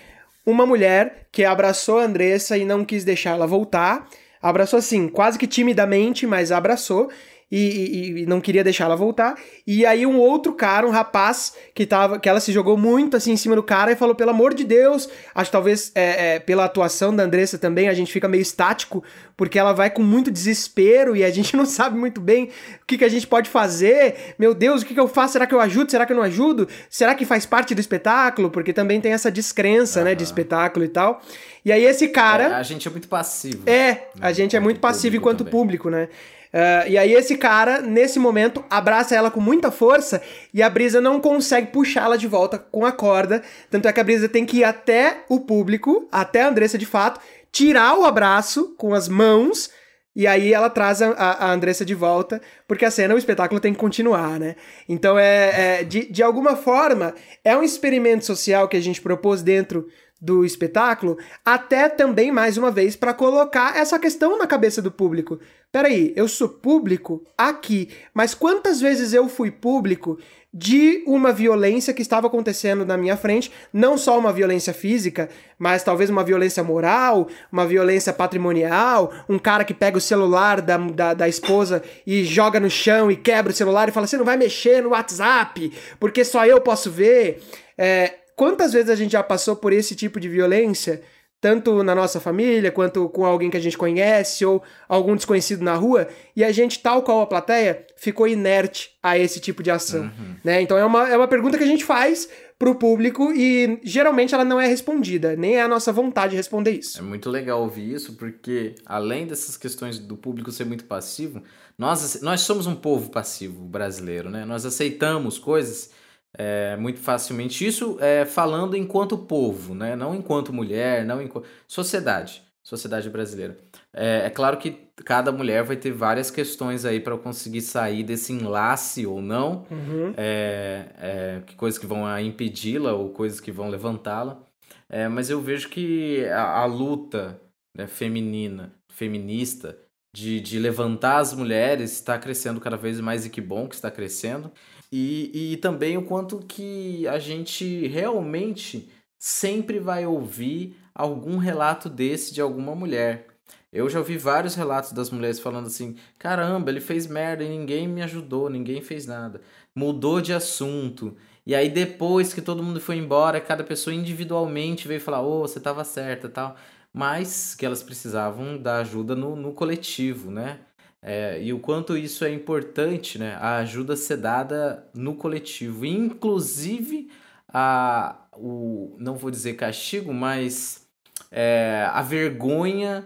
Uma mulher que abraçou a Andressa e não quis deixar ela voltar. Abraçou assim, quase que timidamente, mas abraçou e, e, e, não queria deixar ela voltar. E aí um outro cara, um rapaz, que tava. que ela se jogou muito assim em cima do cara e falou, pelo amor de Deus, acho que talvez é, é, pela atuação da Andressa também, a gente fica meio estático, porque ela vai com muito desespero e a gente não sabe muito bem o que, que a gente pode fazer. Meu Deus, o que, que eu faço? Será que eu ajudo? Será que eu não ajudo? Será que faz parte do espetáculo? Porque também tem essa descrença, uhum. né, de espetáculo e tal. E aí esse cara. É, a gente é muito passivo. É, né? a gente é muito passivo enquanto também. público, né? Uh, e aí esse cara, nesse momento, abraça ela com muita força e a Brisa não consegue puxá-la de volta com a corda. Tanto é que a Brisa tem que ir até o público, até a Andressa de fato, tirar o abraço com as mãos e aí ela traz a, a, Andressa de volta, porque a cena, o espetáculo tem que continuar, né? Então é, é de, de alguma forma, é um experimento social que a gente propôs dentro do espetáculo, até também, mais uma vez, para colocar essa questão na cabeça do público. Peraí, eu sou público aqui, mas quantas vezes eu fui público de uma violência que estava acontecendo na minha frente, não só uma violência física, mas talvez uma violência moral, uma violência patrimonial, um cara que pega o celular da, da, da esposa e joga no chão e quebra o celular e fala: você não vai mexer no WhatsApp, porque só eu posso ver. É, quantas vezes a gente já passou por esse tipo de violência, tanto na nossa família, quanto com alguém que a gente conhece ou algum desconhecido na rua, e a gente, tal qual a plateia, ficou inerte a esse tipo de ação, uhum. né? Então é uma, é uma pergunta que a gente faz pro público e geralmente ela não é respondida, nem é a nossa vontade responder isso. É muito legal ouvir isso, porque além dessas questões do público ser muito passivo, nós, nós somos um povo passivo brasileiro, né? Nós aceitamos coisas é, muito facilmente. Isso é, falando enquanto povo, né? não enquanto mulher, não enquanto. Sociedade, sociedade brasileira. É, é claro que cada mulher vai ter várias questões aí para conseguir sair desse enlace ou não, uhum. é, é, coisas que vão impedi-la ou coisas que vão levantá-la. É, mas eu vejo que a, a luta né, feminina, feminista, de, de levantar as mulheres está crescendo cada vez mais e que bom que está crescendo. E, e também o quanto que a gente realmente sempre vai ouvir algum relato desse de alguma mulher. Eu já ouvi vários relatos das mulheres falando assim: caramba, ele fez merda e ninguém me ajudou, ninguém fez nada. Mudou de assunto. E aí depois que todo mundo foi embora, cada pessoa individualmente veio falar: ô, oh, você estava certa tal. Mas que elas precisavam da ajuda no, no coletivo, né? É, e o quanto isso é importante, né? A ajuda ser dada no coletivo. Inclusive, a, o, não vou dizer castigo, mas é, a vergonha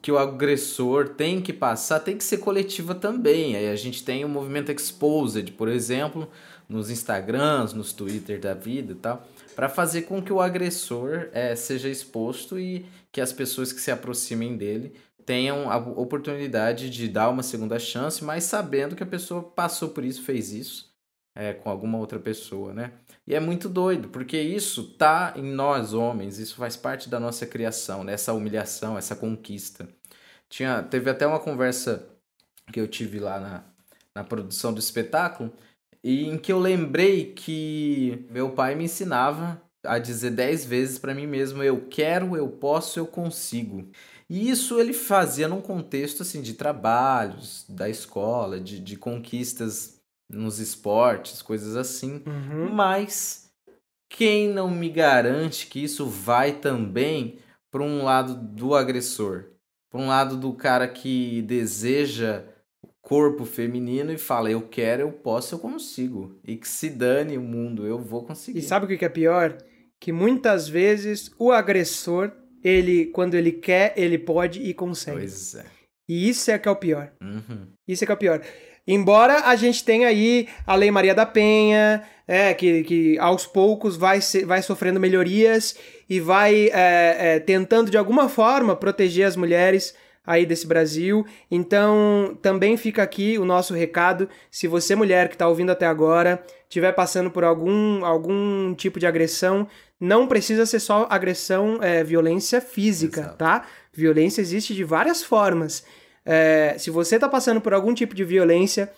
que o agressor tem que passar tem que ser coletiva também. Aí a gente tem o movimento Exposed, por exemplo, nos Instagrams, nos Twitter da vida e tal, para fazer com que o agressor é, seja exposto e que as pessoas que se aproximem dele tenham a oportunidade de dar uma segunda chance, mas sabendo que a pessoa passou por isso, fez isso é, com alguma outra pessoa, né? E é muito doido, porque isso tá em nós homens, isso faz parte da nossa criação, né? essa humilhação, essa conquista. Tinha, teve até uma conversa que eu tive lá na, na produção do espetáculo, e em que eu lembrei que meu pai me ensinava a dizer dez vezes para mim mesmo: eu quero, eu posso, eu consigo. E isso ele fazia num contexto assim de trabalhos, da escola, de, de conquistas nos esportes, coisas assim. Uhum. Mas quem não me garante que isso vai também para um lado do agressor, para um lado do cara que deseja o corpo feminino e fala eu quero, eu posso, eu consigo. E que se dane o mundo, eu vou conseguir. E sabe o que é pior? Que muitas vezes o agressor ele, quando ele quer, ele pode e consegue. Pois é. E isso é que é o pior. Uhum. Isso é que é o pior. Embora a gente tenha aí a Lei Maria da Penha, é, que, que aos poucos vai, se, vai sofrendo melhorias e vai é, é, tentando de alguma forma proteger as mulheres aí desse Brasil. Então, também fica aqui o nosso recado. Se você, mulher que está ouvindo até agora, estiver passando por algum, algum tipo de agressão, não precisa ser só agressão, é, violência física, Exato. tá? Violência existe de várias formas. É, se você está passando por algum tipo de violência,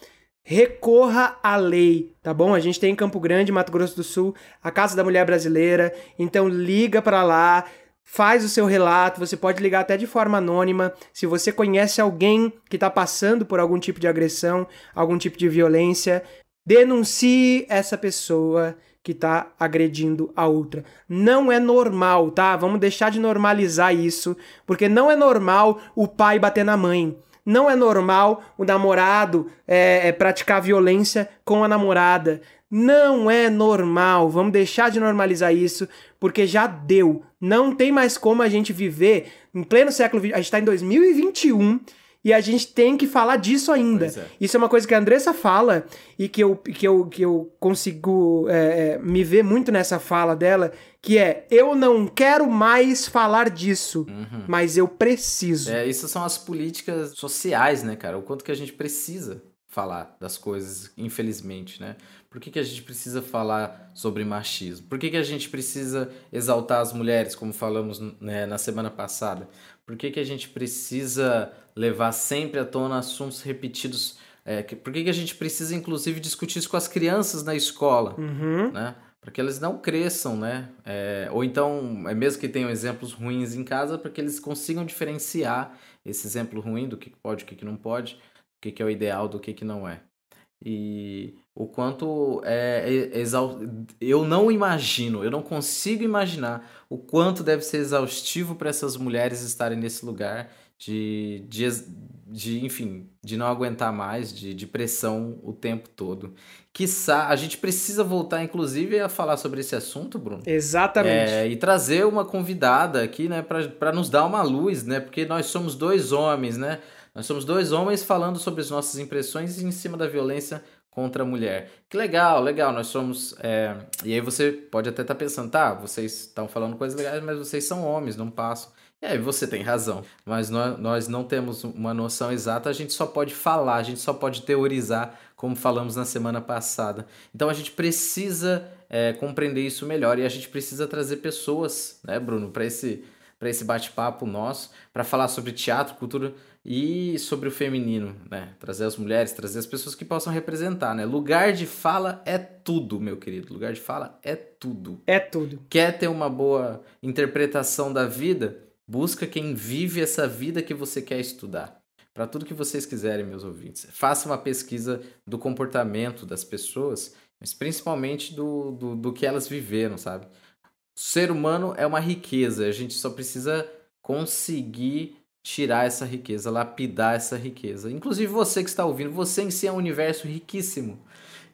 recorra à lei, tá bom? A gente tem em Campo Grande, Mato Grosso do Sul, a Casa da Mulher Brasileira, então liga para lá, faz o seu relato, você pode ligar até de forma anônima. Se você conhece alguém que está passando por algum tipo de agressão, algum tipo de violência, denuncie essa pessoa que está agredindo a outra. Não é normal, tá? Vamos deixar de normalizar isso, porque não é normal o pai bater na mãe. Não é normal o namorado é, é, praticar violência com a namorada. Não é normal. Vamos deixar de normalizar isso, porque já deu. Não tem mais como a gente viver em pleno século XX. A gente está em 2021 e a gente tem que falar disso ainda. É. Isso é uma coisa que a Andressa fala e que eu, que eu, que eu consigo é, é, me ver muito nessa fala dela, que é, eu não quero mais falar disso, mas eu preciso. É, isso são as políticas sociais, né, cara? O quanto que a gente precisa falar das coisas, infelizmente, né? Por que, que a gente precisa falar sobre machismo? Por que, que a gente precisa exaltar as mulheres, como falamos né, na semana passada? Por que, que a gente precisa levar sempre à tona assuntos repetidos? É, que- por que, que a gente precisa, inclusive, discutir isso com as crianças na escola? Uhum. né? Para que eles não cresçam, né? É, ou então, é mesmo que tenham exemplos ruins em casa, para que eles consigam diferenciar esse exemplo ruim do que pode, o que que não pode, o que é o ideal do que que não é. E o quanto é exau... eu não imagino, eu não consigo imaginar o quanto deve ser exaustivo para essas mulheres estarem nesse lugar de, de, de enfim, de não aguentar mais, de, de pressão o tempo todo. Quiçá, a gente precisa voltar, inclusive, a falar sobre esse assunto, Bruno. Exatamente. É, e trazer uma convidada aqui, né, para nos dar uma luz, né? Porque nós somos dois homens, né? Nós somos dois homens falando sobre as nossas impressões em cima da violência contra a mulher. Que legal, legal. Nós somos. é, E aí você pode até estar pensando, tá, vocês estão falando coisas legais, mas vocês são homens, não passam. E aí você tem razão. Mas nós, nós não temos uma noção exata, a gente só pode falar, a gente só pode teorizar, como falamos na semana passada. Então a gente precisa é, compreender isso melhor e a gente precisa trazer pessoas, né, Bruno, para esse, para esse bate-papo nosso, para falar sobre teatro, cultura e sobre o feminino, né? Trazer as mulheres, trazer as pessoas que possam representar, né? Lugar de fala é tudo, meu querido. Lugar de fala é tudo. É tudo. Quer ter uma boa interpretação da vida? Busca quem vive essa vida que você quer estudar. Para tudo que vocês quiserem, meus ouvintes. Faça uma pesquisa do comportamento das pessoas, mas principalmente do, do, do que elas viveram, sabe? O ser humano é uma riqueza, a gente só precisa conseguir tirar essa riqueza, lapidar essa riqueza. Inclusive você que está ouvindo, você em si é um universo riquíssimo.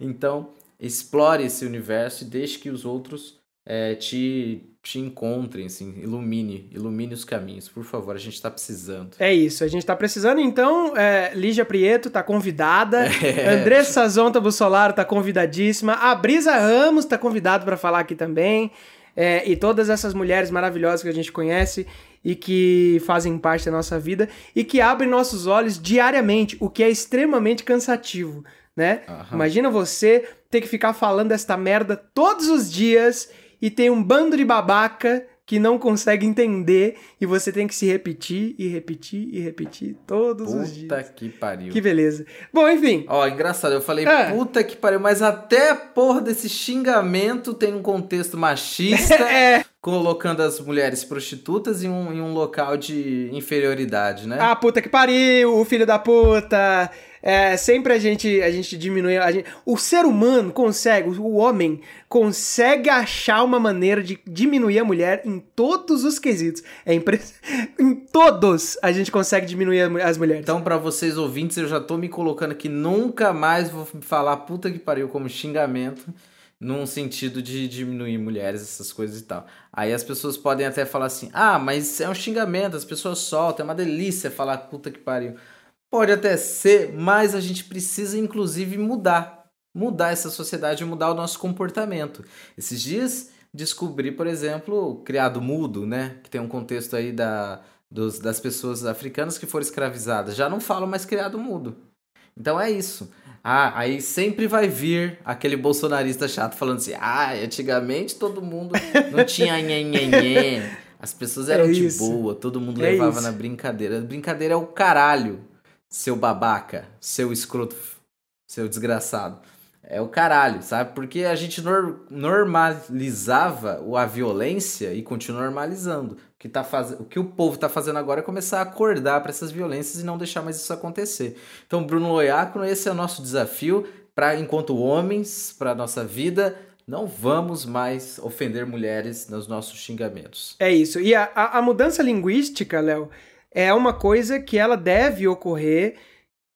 Então, explore esse universo e deixe que os outros é, te, te encontrem, assim, ilumine, ilumine os caminhos. Por favor, a gente está precisando. É isso, a gente tá precisando, então, é, Lígia Prieto tá convidada, É. Andressa Zonta Bussolaro tá convidadíssima, a Brisa Ramos tá convidado para falar aqui também, é, e todas essas mulheres maravilhosas que a gente conhece e que fazem parte da nossa vida e que abrem nossos olhos diariamente, o que é extremamente cansativo, né? Aham. Imagina você ter que ficar falando esta merda todos os dias e tem um bando de babaca que não consegue entender e você tem que se repetir e repetir e repetir todos os dias. Puta que pariu. Que beleza. Bom, enfim. Ó, engraçado, eu falei, É. puta que pariu, mas até a porra desse xingamento tem um contexto machista, É. colocando as mulheres prostitutas em um, em um local de inferioridade, né? Ah, puta que pariu, o filho da puta. É, sempre a gente, a gente diminui. A gente, o ser humano consegue, o homem consegue achar uma maneira de diminuir a mulher em todos os quesitos. É impressionante. Em todos a gente consegue diminuir as mulheres. Então, pra vocês ouvintes, eu já tô me colocando que nunca mais vou falar puta que pariu como xingamento num sentido de diminuir mulheres, essas coisas e tal. Aí as pessoas podem até falar assim: ah, mas é um xingamento, as pessoas soltam, é uma delícia falar puta que pariu. Pode até ser, mas a gente precisa inclusive mudar. Mudar essa sociedade, mudar o nosso comportamento. Esses dias descobri, por exemplo, o criado mudo, né? Que tem um contexto aí da, dos, das pessoas africanas que foram escravizadas. Já não falam mais criado mudo. Então é isso. Ah, aí sempre vai vir aquele bolsonarista chato falando assim: ah, antigamente todo mundo não tinha nhenhenhen. As pessoas eram é de boa, todo mundo é levava isso. na brincadeira. Brincadeira é o caralho, seu babaca, seu escroto, seu desgraçado. É o caralho, sabe? Porque a gente nor normalizava a violência e continua normalizando. O que, tá faz... o que o povo tá fazendo agora é começar a acordar para essas violências e não deixar mais isso acontecer. Então, Bruno Loiacono, esse é o nosso desafio para, enquanto homens, para nossa vida, não vamos mais ofender mulheres nos nossos xingamentos. É isso. E a, a, a mudança linguística, Léo, é uma coisa que ela deve ocorrer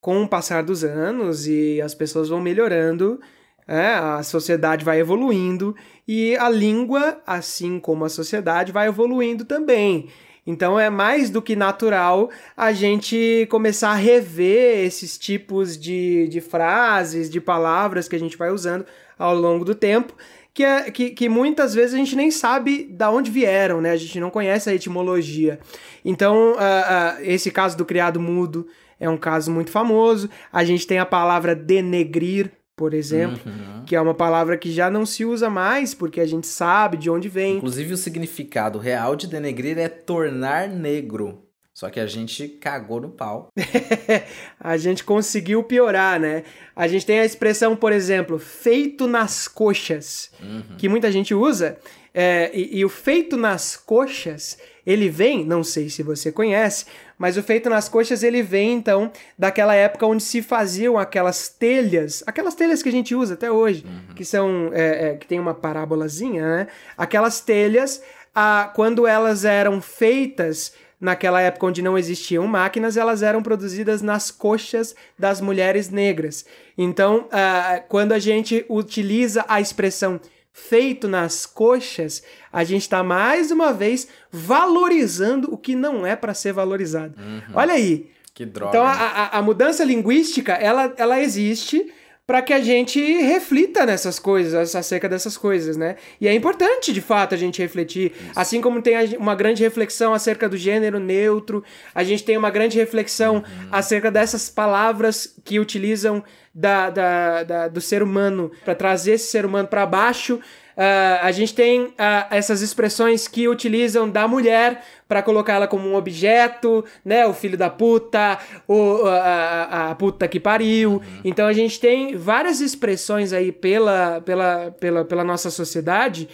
com o passar dos anos e as pessoas vão melhorando, é, a sociedade vai evoluindo e a língua, assim como a sociedade, vai evoluindo também. Então é mais do que natural a gente começar a rever esses tipos de, de frases, de palavras que a gente vai usando ao longo do tempo, que, é, que, que muitas vezes a gente nem sabe da onde vieram, né? A gente não conhece a etimologia. Então, uh, uh, esse caso do criado mudo, é um caso muito famoso. A gente tem a palavra denegrir, por exemplo, uhum. que é uma palavra que já não se usa mais porque a gente sabe de onde vem. Inclusive, o significado real de denegrir é tornar negro. Só que a gente cagou no pau. a gente conseguiu piorar, né? A gente tem a expressão, por exemplo, feito nas coxas, uhum. que muita gente usa. É, e, e o feito nas coxas, ele vem, não sei se você conhece, mas o feito nas coxas ele vem então daquela época onde se faziam aquelas telhas, aquelas telhas que a gente usa até hoje, uhum. que são é, é, que tem uma parábolazinha, né? Aquelas telhas, a, quando elas eram feitas naquela época onde não existiam máquinas, elas eram produzidas nas coxas das mulheres negras. Então, uh, quando a gente utiliza a expressão feito nas coxas, a gente está mais uma vez valorizando o que não é para ser valorizado. Uhum. Olha aí. Que droga. Então a, a, a mudança linguística ela, ela existe para que a gente reflita nessas coisas, acerca dessas coisas, né? E é importante, de fato, a gente refletir. Isso. Assim como tem uma grande reflexão acerca do gênero neutro, a gente tem uma grande reflexão uhum. acerca dessas palavras que utilizam da, da, da do ser humano para trazer esse ser humano para baixo. Uh, a gente tem uh, essas expressões que utilizam da mulher para colocá-la como um objeto, né? O filho da puta, o, a, a puta que pariu. Uhum. Então a gente tem várias expressões aí pela, pela, pela, pela nossa sociedade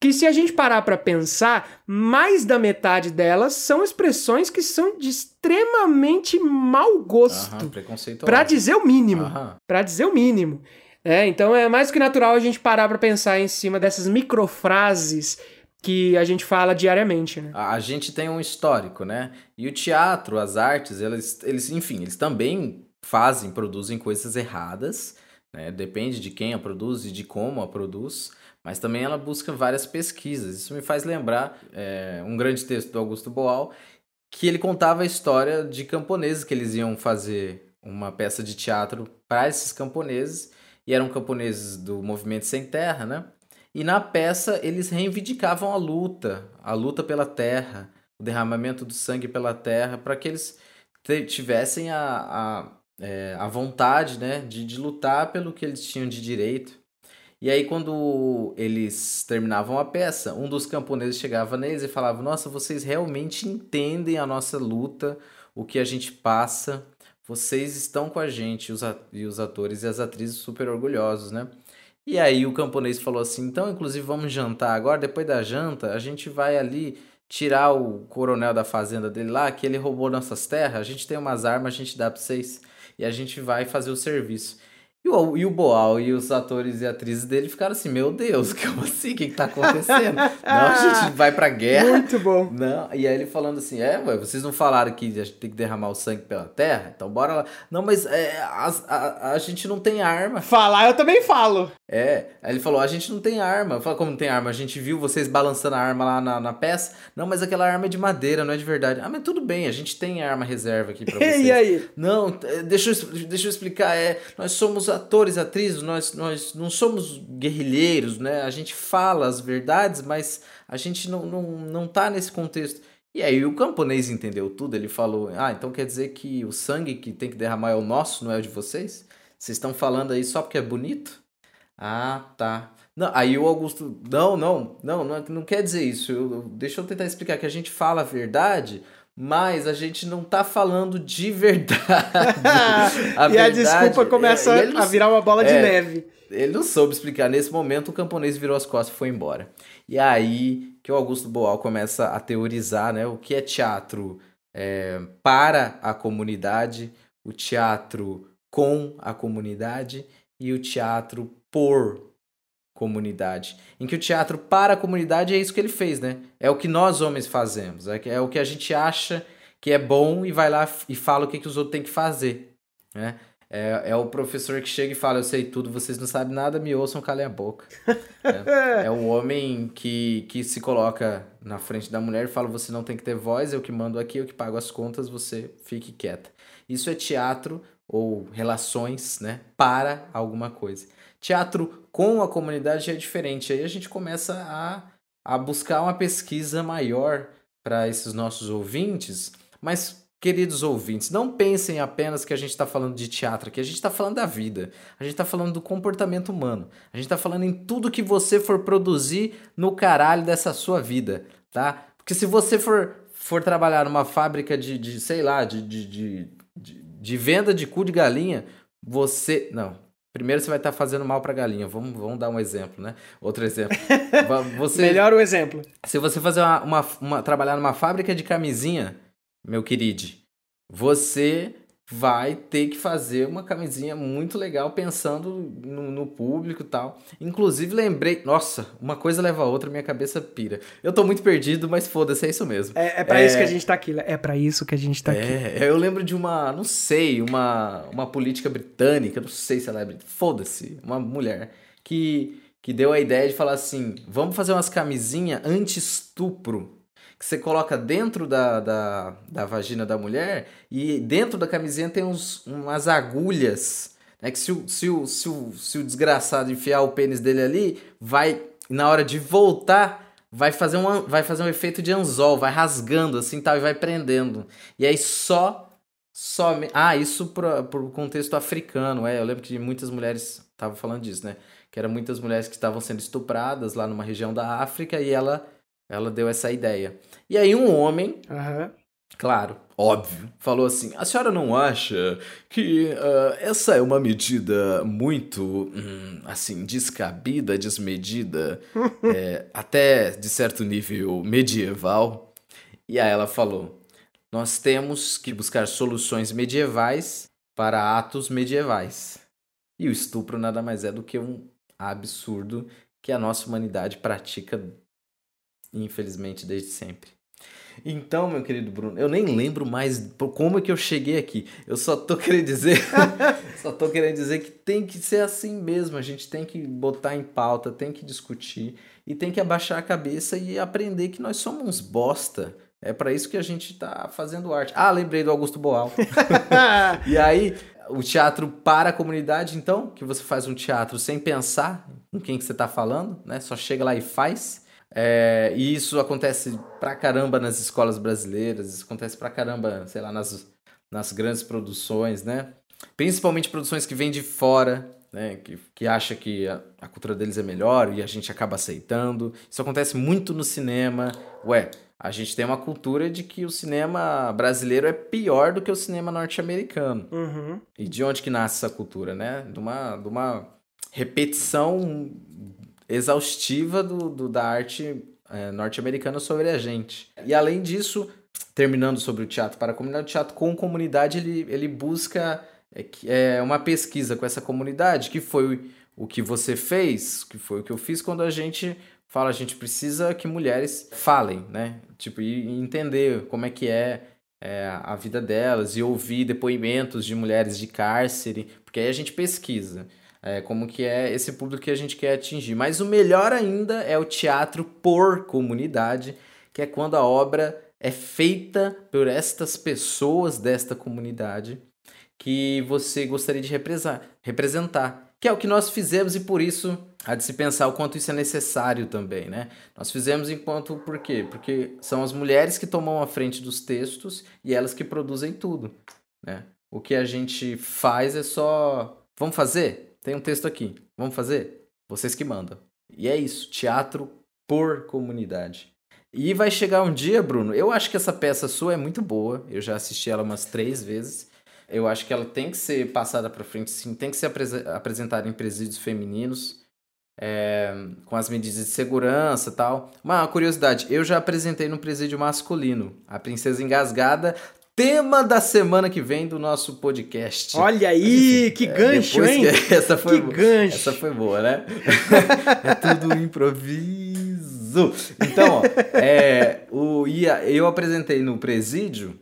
que se a gente parar para pensar, mais da metade delas são expressões que são de extremamente mau gosto. Para dizer o mínimo. Para dizer o mínimo. É, então é mais que natural a gente parar para pensar em cima dessas microfrases que a gente fala diariamente, né? A gente tem um histórico, né? E o teatro, as artes, eles, eles enfim, eles também fazem, produzem coisas erradas, né? Depende de quem a produz e de como a produz, mas também ela busca várias pesquisas. Isso me faz lembrar é, um grande texto do Augusto Boal, que ele contava a história de camponeses que eles iam fazer uma peça de teatro para esses camponeses e eram camponeses do movimento sem terra, né? E na peça eles reivindicavam a luta, a luta pela terra, o derramamento do sangue pela terra, para que eles tivessem a, a, é, a vontade né, de, de lutar pelo que eles tinham de direito. E aí, quando eles terminavam a peça, um dos camponeses chegava neles e falava: Nossa, vocês realmente entendem a nossa luta, o que a gente passa vocês estão com a gente, e os atores e as atrizes super orgulhosos, né? E aí o camponês falou assim: então, inclusive, vamos jantar agora. Depois da janta, a gente vai ali tirar o coronel da fazenda dele lá, que ele roubou nossas terras. A gente tem umas armas, a gente dá pra vocês. E a gente vai fazer o serviço. E o, e o Boal e os atores e atrizes dele ficaram assim, meu Deus, como assim? O que, que tá acontecendo? não, a gente vai pra guerra. Muito bom. Não, e aí ele falando assim, é, ué, vocês não falaram que a gente tem que derramar o sangue pela terra? Então bora lá. Não, mas é, a, a, a gente não tem arma. Falar eu também falo. É, aí ele falou, a gente não tem arma. Eu falei, como não tem arma? A gente viu vocês balançando a arma lá na, na peça. Não, mas aquela arma é de madeira, não é de verdade. Ah, mas tudo bem, a gente tem arma reserva aqui pra vocês. e aí? Não, deixa eu, deixa eu explicar. É, nós somos atores, atrizes, nós, nós não somos guerrilheiros, né? A gente fala as verdades, mas a gente não, não, não tá nesse contexto. E aí o camponês entendeu tudo, ele falou, ah, então quer dizer que o sangue que tem que derramar é o nosso, não é o de vocês? Vocês estão falando aí só porque é bonito? Ah, tá. Não, aí o Augusto, não, não, não, não, não quer dizer isso. Eu, deixa eu tentar explicar que a gente fala a verdade, mas a gente não tá falando de verdade. a e verdade, a desculpa começa é, a virar uma bola de é, neve. Ele não soube explicar. Nesse momento, o camponês virou as costas e foi embora. E aí que o Augusto Boal começa a teorizar né, o que é teatro é, para a comunidade, o teatro com a comunidade e o teatro por comunidade. Em que o teatro para a comunidade é isso que ele fez, né? É o que nós homens fazemos, é, é o que a gente acha que é bom e vai lá e fala o que, que os outros têm que fazer, né? É, é o professor que chega e fala: Eu sei tudo, vocês não sabem nada, me ouçam, calem a boca. é, é o homem que, que se coloca na frente da mulher e fala: Você não tem que ter voz, eu que mando aqui, eu que pago as contas, você fique quieta. Isso é teatro ou relações né, para alguma coisa. Teatro com a comunidade é diferente. Aí a gente começa a, a buscar uma pesquisa maior para esses nossos ouvintes. Mas, queridos ouvintes, não pensem apenas que a gente está falando de teatro aqui. A gente está falando da vida. A gente está falando do comportamento humano. A gente está falando em tudo que você for produzir no caralho dessa sua vida, tá? Porque se você for, for trabalhar numa fábrica de, de sei lá, de, de, de, de venda de cu de galinha, você. Não, Primeiro você vai estar tá fazendo mal para a galinha. Vamos, vamos dar um exemplo, né? Outro exemplo. Você, Melhor o exemplo. Se você fazer uma, uma, uma, trabalhar numa fábrica de camisinha, meu querido, você vai ter que fazer uma camisinha muito legal pensando no, no, público e tal. Inclusive lembrei, nossa, uma coisa leva a outra, minha cabeça pira. Eu tô muito perdido, mas foda-se, é isso mesmo. É, é para é... isso que a gente tá aqui, é para isso que a gente tá é, aqui. Eu lembro de uma, não sei, uma, uma política britânica, não sei se ela é foda-se, uma mulher que que deu a ideia de falar assim, vamos fazer umas camisinhas anti-estupro que você coloca dentro da, da, da vagina da mulher e dentro da camisinha tem uns, umas agulhas. Né, que se o, se, o, se, o, se o desgraçado enfiar o pênis dele ali, vai, na hora de voltar, vai fazer um, vai fazer um efeito de anzol, vai rasgando assim tal, e vai prendendo. E aí só. só ah, isso para o contexto africano. É, eu lembro que muitas mulheres estavam falando disso, né? Que eram muitas mulheres que estavam sendo estupradas lá numa região da África e ela ela deu essa ideia. E aí um homem, uhum. claro, óbvio, falou assim: a senhora não acha que uh, essa é uma medida muito, hum, assim, descabida, desmedida, é, até de certo nível medieval? E aí ela falou: nós temos que buscar soluções medievais para atos medievais. E o estupro nada mais é do que um absurdo que a nossa humanidade pratica Infelizmente, desde sempre. Então, meu querido Bruno, eu nem lembro mais como é que eu cheguei aqui. Eu só tô querendo dizer, só tô querendo dizer que tem que ser assim mesmo. A gente tem que botar em pauta, tem que discutir e tem que abaixar a cabeça e aprender que nós somos uns bosta. É para isso que a gente tá fazendo arte. Ah, lembrei do Augusto Boal. e aí, o teatro para a comunidade, então, que você faz um teatro sem pensar com quem que você tá falando, né? Só chega lá e faz. É, e isso acontece pra caramba nas escolas brasileiras, isso acontece pra caramba, sei lá, nas, nas grandes produções, né? Principalmente produções que vêm de fora, né? Que, que acha que a, a cultura deles é melhor e a gente acaba aceitando. Isso acontece muito no cinema. Ué, a gente tem uma cultura de que o cinema brasileiro é pior do que o cinema norte-americano. Uhum. E de onde que nasce essa cultura, né? De uma, de uma repetição exaustiva do, do da arte é, norte-americana sobre a gente. E além disso, terminando sobre o teatro para a comunidade, o teatro com comunidade ele, ele busca é, é, uma pesquisa com essa comunidade, que foi o que você fez, que foi o que eu fiz quando a gente fala, a gente precisa que mulheres falem, né? Tipo, e entender como é que é, é, a vida delas e ouvir depoimentos de mulheres de cárcere, porque aí a gente pesquisa. É, como que é esse público que a gente quer atingir. Mas o melhor ainda é o teatro por comunidade, que é quando a obra é feita por estas pessoas desta comunidade que você gostaria de representar, que é o que nós fizemos e por isso há de se pensar o quanto isso é necessário também, né? Nós fizemos enquanto por quê? Porque são as mulheres que tomam a frente dos textos e elas que produzem tudo, né? O que a gente faz é só vamos fazer? Tem um texto aqui. Vamos fazer? Vocês que mandam. E é isso, teatro por comunidade. E vai chegar um dia, Bruno. Eu acho que essa peça sua é muito boa. Eu já assisti ela umas três vezes. Eu acho que ela tem que ser passada para frente, sim. Tem que ser apresentada em presídios femininos, é, com as medidas de segurança tal. Uma curiosidade: eu já apresentei no presídio masculino. A Princesa Engasgada tema da semana que vem do nosso podcast. Olha aí, que é, gancho, hein? Que essa foi que gancho. Essa foi boa, né? é tudo improviso. Então, ó, é, o, eu apresentei no presídio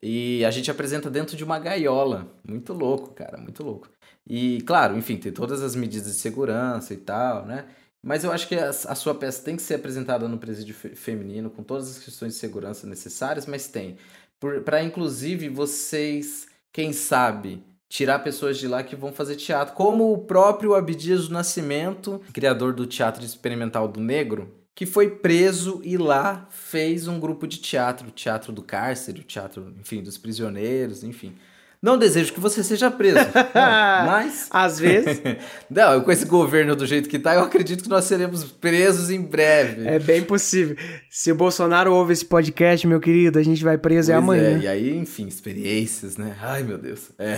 e a gente apresenta dentro de uma gaiola. Muito louco, cara, muito louco. E, claro, enfim, tem todas as medidas de segurança e tal, né? Mas eu acho que a, a sua peça tem que ser apresentada no presídio fe feminino, com todas as questões de segurança necessárias, mas tem para inclusive vocês, quem sabe, tirar pessoas de lá que vão fazer teatro, como o próprio Abdias do Nascimento, criador do Teatro Experimental do Negro, que foi preso e lá fez um grupo de teatro, o Teatro do Cárcere, o Teatro, enfim, dos prisioneiros, enfim. Não desejo que você seja preso. Não, mas. Às vezes. não, com esse governo do jeito que tá, eu acredito que nós seremos presos em breve. É bem possível. Se o Bolsonaro ouve esse podcast, meu querido, a gente vai preso é pois amanhã. É, e aí, enfim, experiências, né? Ai, meu Deus. É.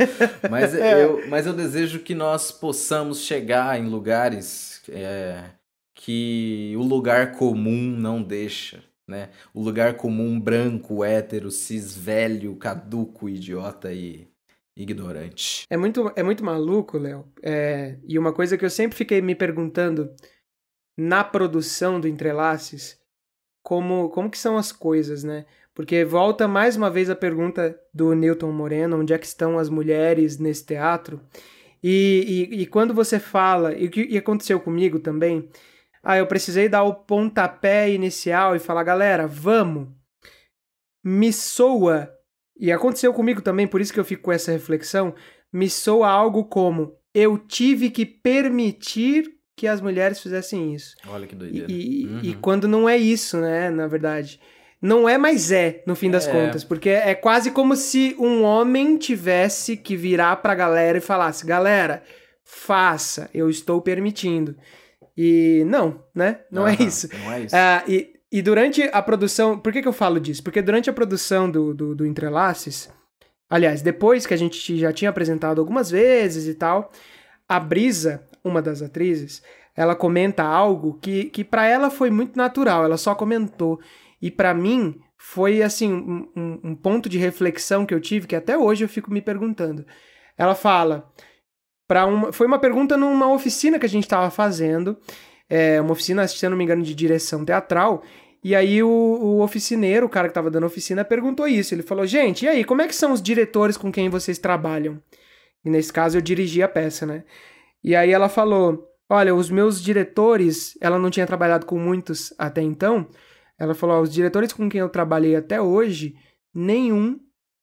mas, é. Eu, mas eu desejo que nós possamos chegar em lugares é, que o lugar comum não deixa né? O lugar comum branco, hétero, cis, velho, caduco, idiota e ignorante. É muito, é muito maluco, Léo. É, e uma coisa que eu sempre fiquei me perguntando na produção do Entrelaces, como, como que são as coisas, né? Porque volta mais uma vez a pergunta do Newton Moreno, onde é que estão as mulheres nesse teatro? E, e, e quando você fala, e o que aconteceu comigo também, ah, eu precisei dar o pontapé inicial e falar, galera, vamos. Me soa, e aconteceu comigo também, por isso que eu fico com essa reflexão, me soa algo como eu tive que permitir que as mulheres fizessem isso. Olha que doideira. E, uhum. e quando não é isso, né, na verdade. Não é, mas é, no fim das é. contas. Porque é quase como se um homem tivesse que virar pra galera e falasse: galera, faça, eu estou permitindo. E não, né? Não, é, isso. não é isso. Ah, e, e durante a produção. Por que, que eu falo disso? Porque durante a produção do, do, do Entrelaces, aliás, depois que a gente já tinha apresentado algumas vezes e tal, a Brisa, uma das atrizes, ela comenta algo que, que para ela foi muito natural, ela só comentou. E para mim foi assim um, um, um ponto de reflexão que eu tive que até hoje eu fico me perguntando. Ela fala: para uma. Foi uma pergunta numa oficina que a gente estava fazendo. É, uma oficina, se não me engano, de direção teatral. E aí o, o oficineiro, o cara que estava dando oficina, perguntou isso. Ele falou, gente, e aí, como é que são os diretores com quem vocês trabalham? E nesse caso eu dirigi a peça, né? E aí ela falou, olha, os meus diretores, ela não tinha trabalhado com muitos até então. Ela falou, os diretores com quem eu trabalhei até hoje, nenhum,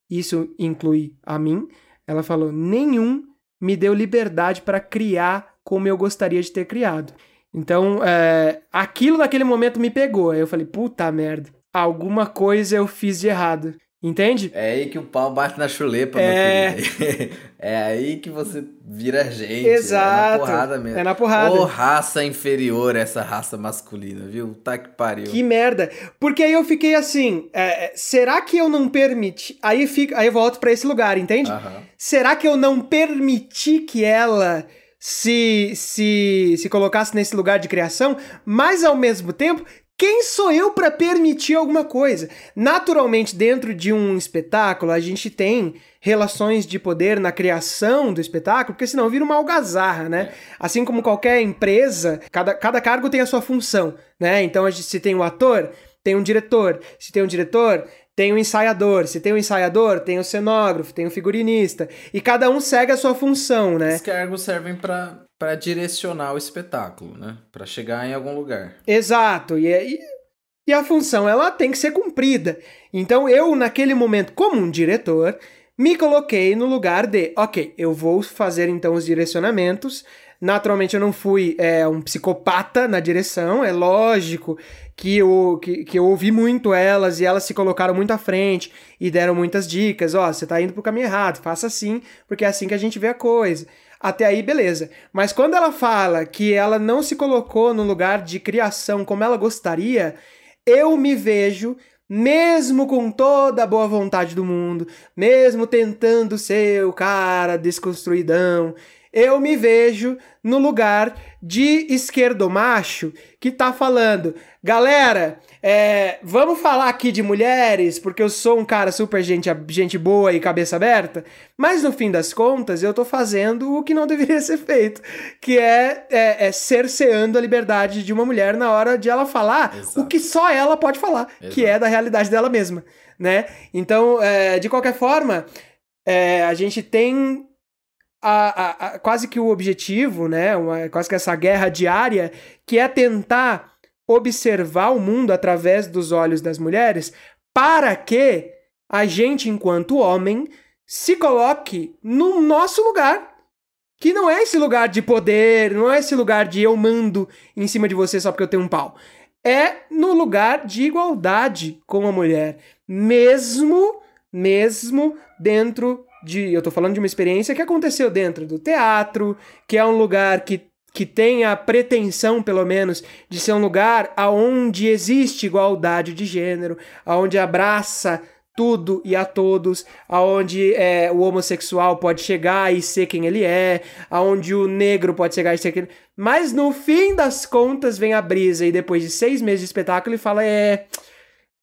isso inclui a mim, ela falou, nenhum me deu liberdade para criar como eu gostaria de ter criado. Então, é, aquilo naquele momento me pegou. Aí eu falei, puta merda, alguma coisa eu fiz de errado. Entende? É aí que o pau bate na chulepa, é... é aí que você vira gente. Exato. É na porrada mesmo. É na porrada. Ô, raça inferior essa raça masculina, viu? Tá que pariu. Que merda. Porque aí eu fiquei assim, é, é será que eu não permiti... Aí, fico, aí eu volto para esse lugar, entende? Será que eu não permiti que ela se, se, se colocasse nesse lugar de criação, mas ao mesmo tempo quem sou eu para permitir alguma coisa? Naturalmente, dentro de um espetáculo, a gente tem relações de poder na criação do espetáculo, porque senão vira uma algazarra, né? É. Assim como qualquer empresa, cada, cada cargo tem a sua função, né? Então, se tem um ator, tem um diretor. Se tem um diretor, tem o ensaiador. Se tem o ensaiador, tem o cenógrafo, tem o figurinista. E cada um segue a sua função, né? Os cargos servem para para direcionar o espetáculo, né? Para chegar em algum lugar. Exato. E, e, e a função ela tem que ser cumprida. Então eu naquele momento, como um diretor, me coloquei no lugar de, ok, eu vou fazer então os direcionamentos. Naturalmente eu não fui é, um psicopata na direção, é lógico que eu, que, que eu ouvi muito elas e elas se colocaram muito à frente e deram muitas dicas. Ó, oh, você tá indo pro caminho errado, faça assim, porque é assim que a gente vê a coisa. Até aí, beleza. Mas quando ela fala que ela não se colocou no lugar de criação como ela gostaria, eu me vejo mesmo com toda a boa vontade do mundo, mesmo tentando ser o cara desconstruidão, eu me vejo no lugar de esquerdo macho que tá falando, galera, é, vamos falar aqui de mulheres, porque eu sou um cara super gente, gente boa e cabeça aberta, mas no fim das contas eu tô fazendo o que não deveria ser feito, que é, é, é cerceando a liberdade de uma mulher na hora de ela falar Exato. o que só ela pode falar, Exato. que é da realidade dela mesma, né? Então, é, de qualquer forma, é, a gente tem a, a, a, quase que o objetivo, né? Uma, quase que essa guerra diária, que é tentar observar o mundo através dos olhos das mulheres, para que a gente, enquanto homem, se coloque no nosso lugar. Que não é esse lugar de poder, não é esse lugar de eu mando em cima de você só porque eu tenho um pau. É no lugar de igualdade com a mulher. Mesmo, mesmo dentro de. Eu tô falando de uma experiência que aconteceu dentro do teatro, que é um lugar que que tem a pretensão, pelo menos, de ser um lugar aonde existe igualdade de gênero, aonde abraça tudo e a todos, aonde é, o homossexual pode chegar e ser quem ele é, aonde o negro pode chegar e ser quem. Mas no fim das contas vem a brisa e depois de seis meses de espetáculo ele fala, é...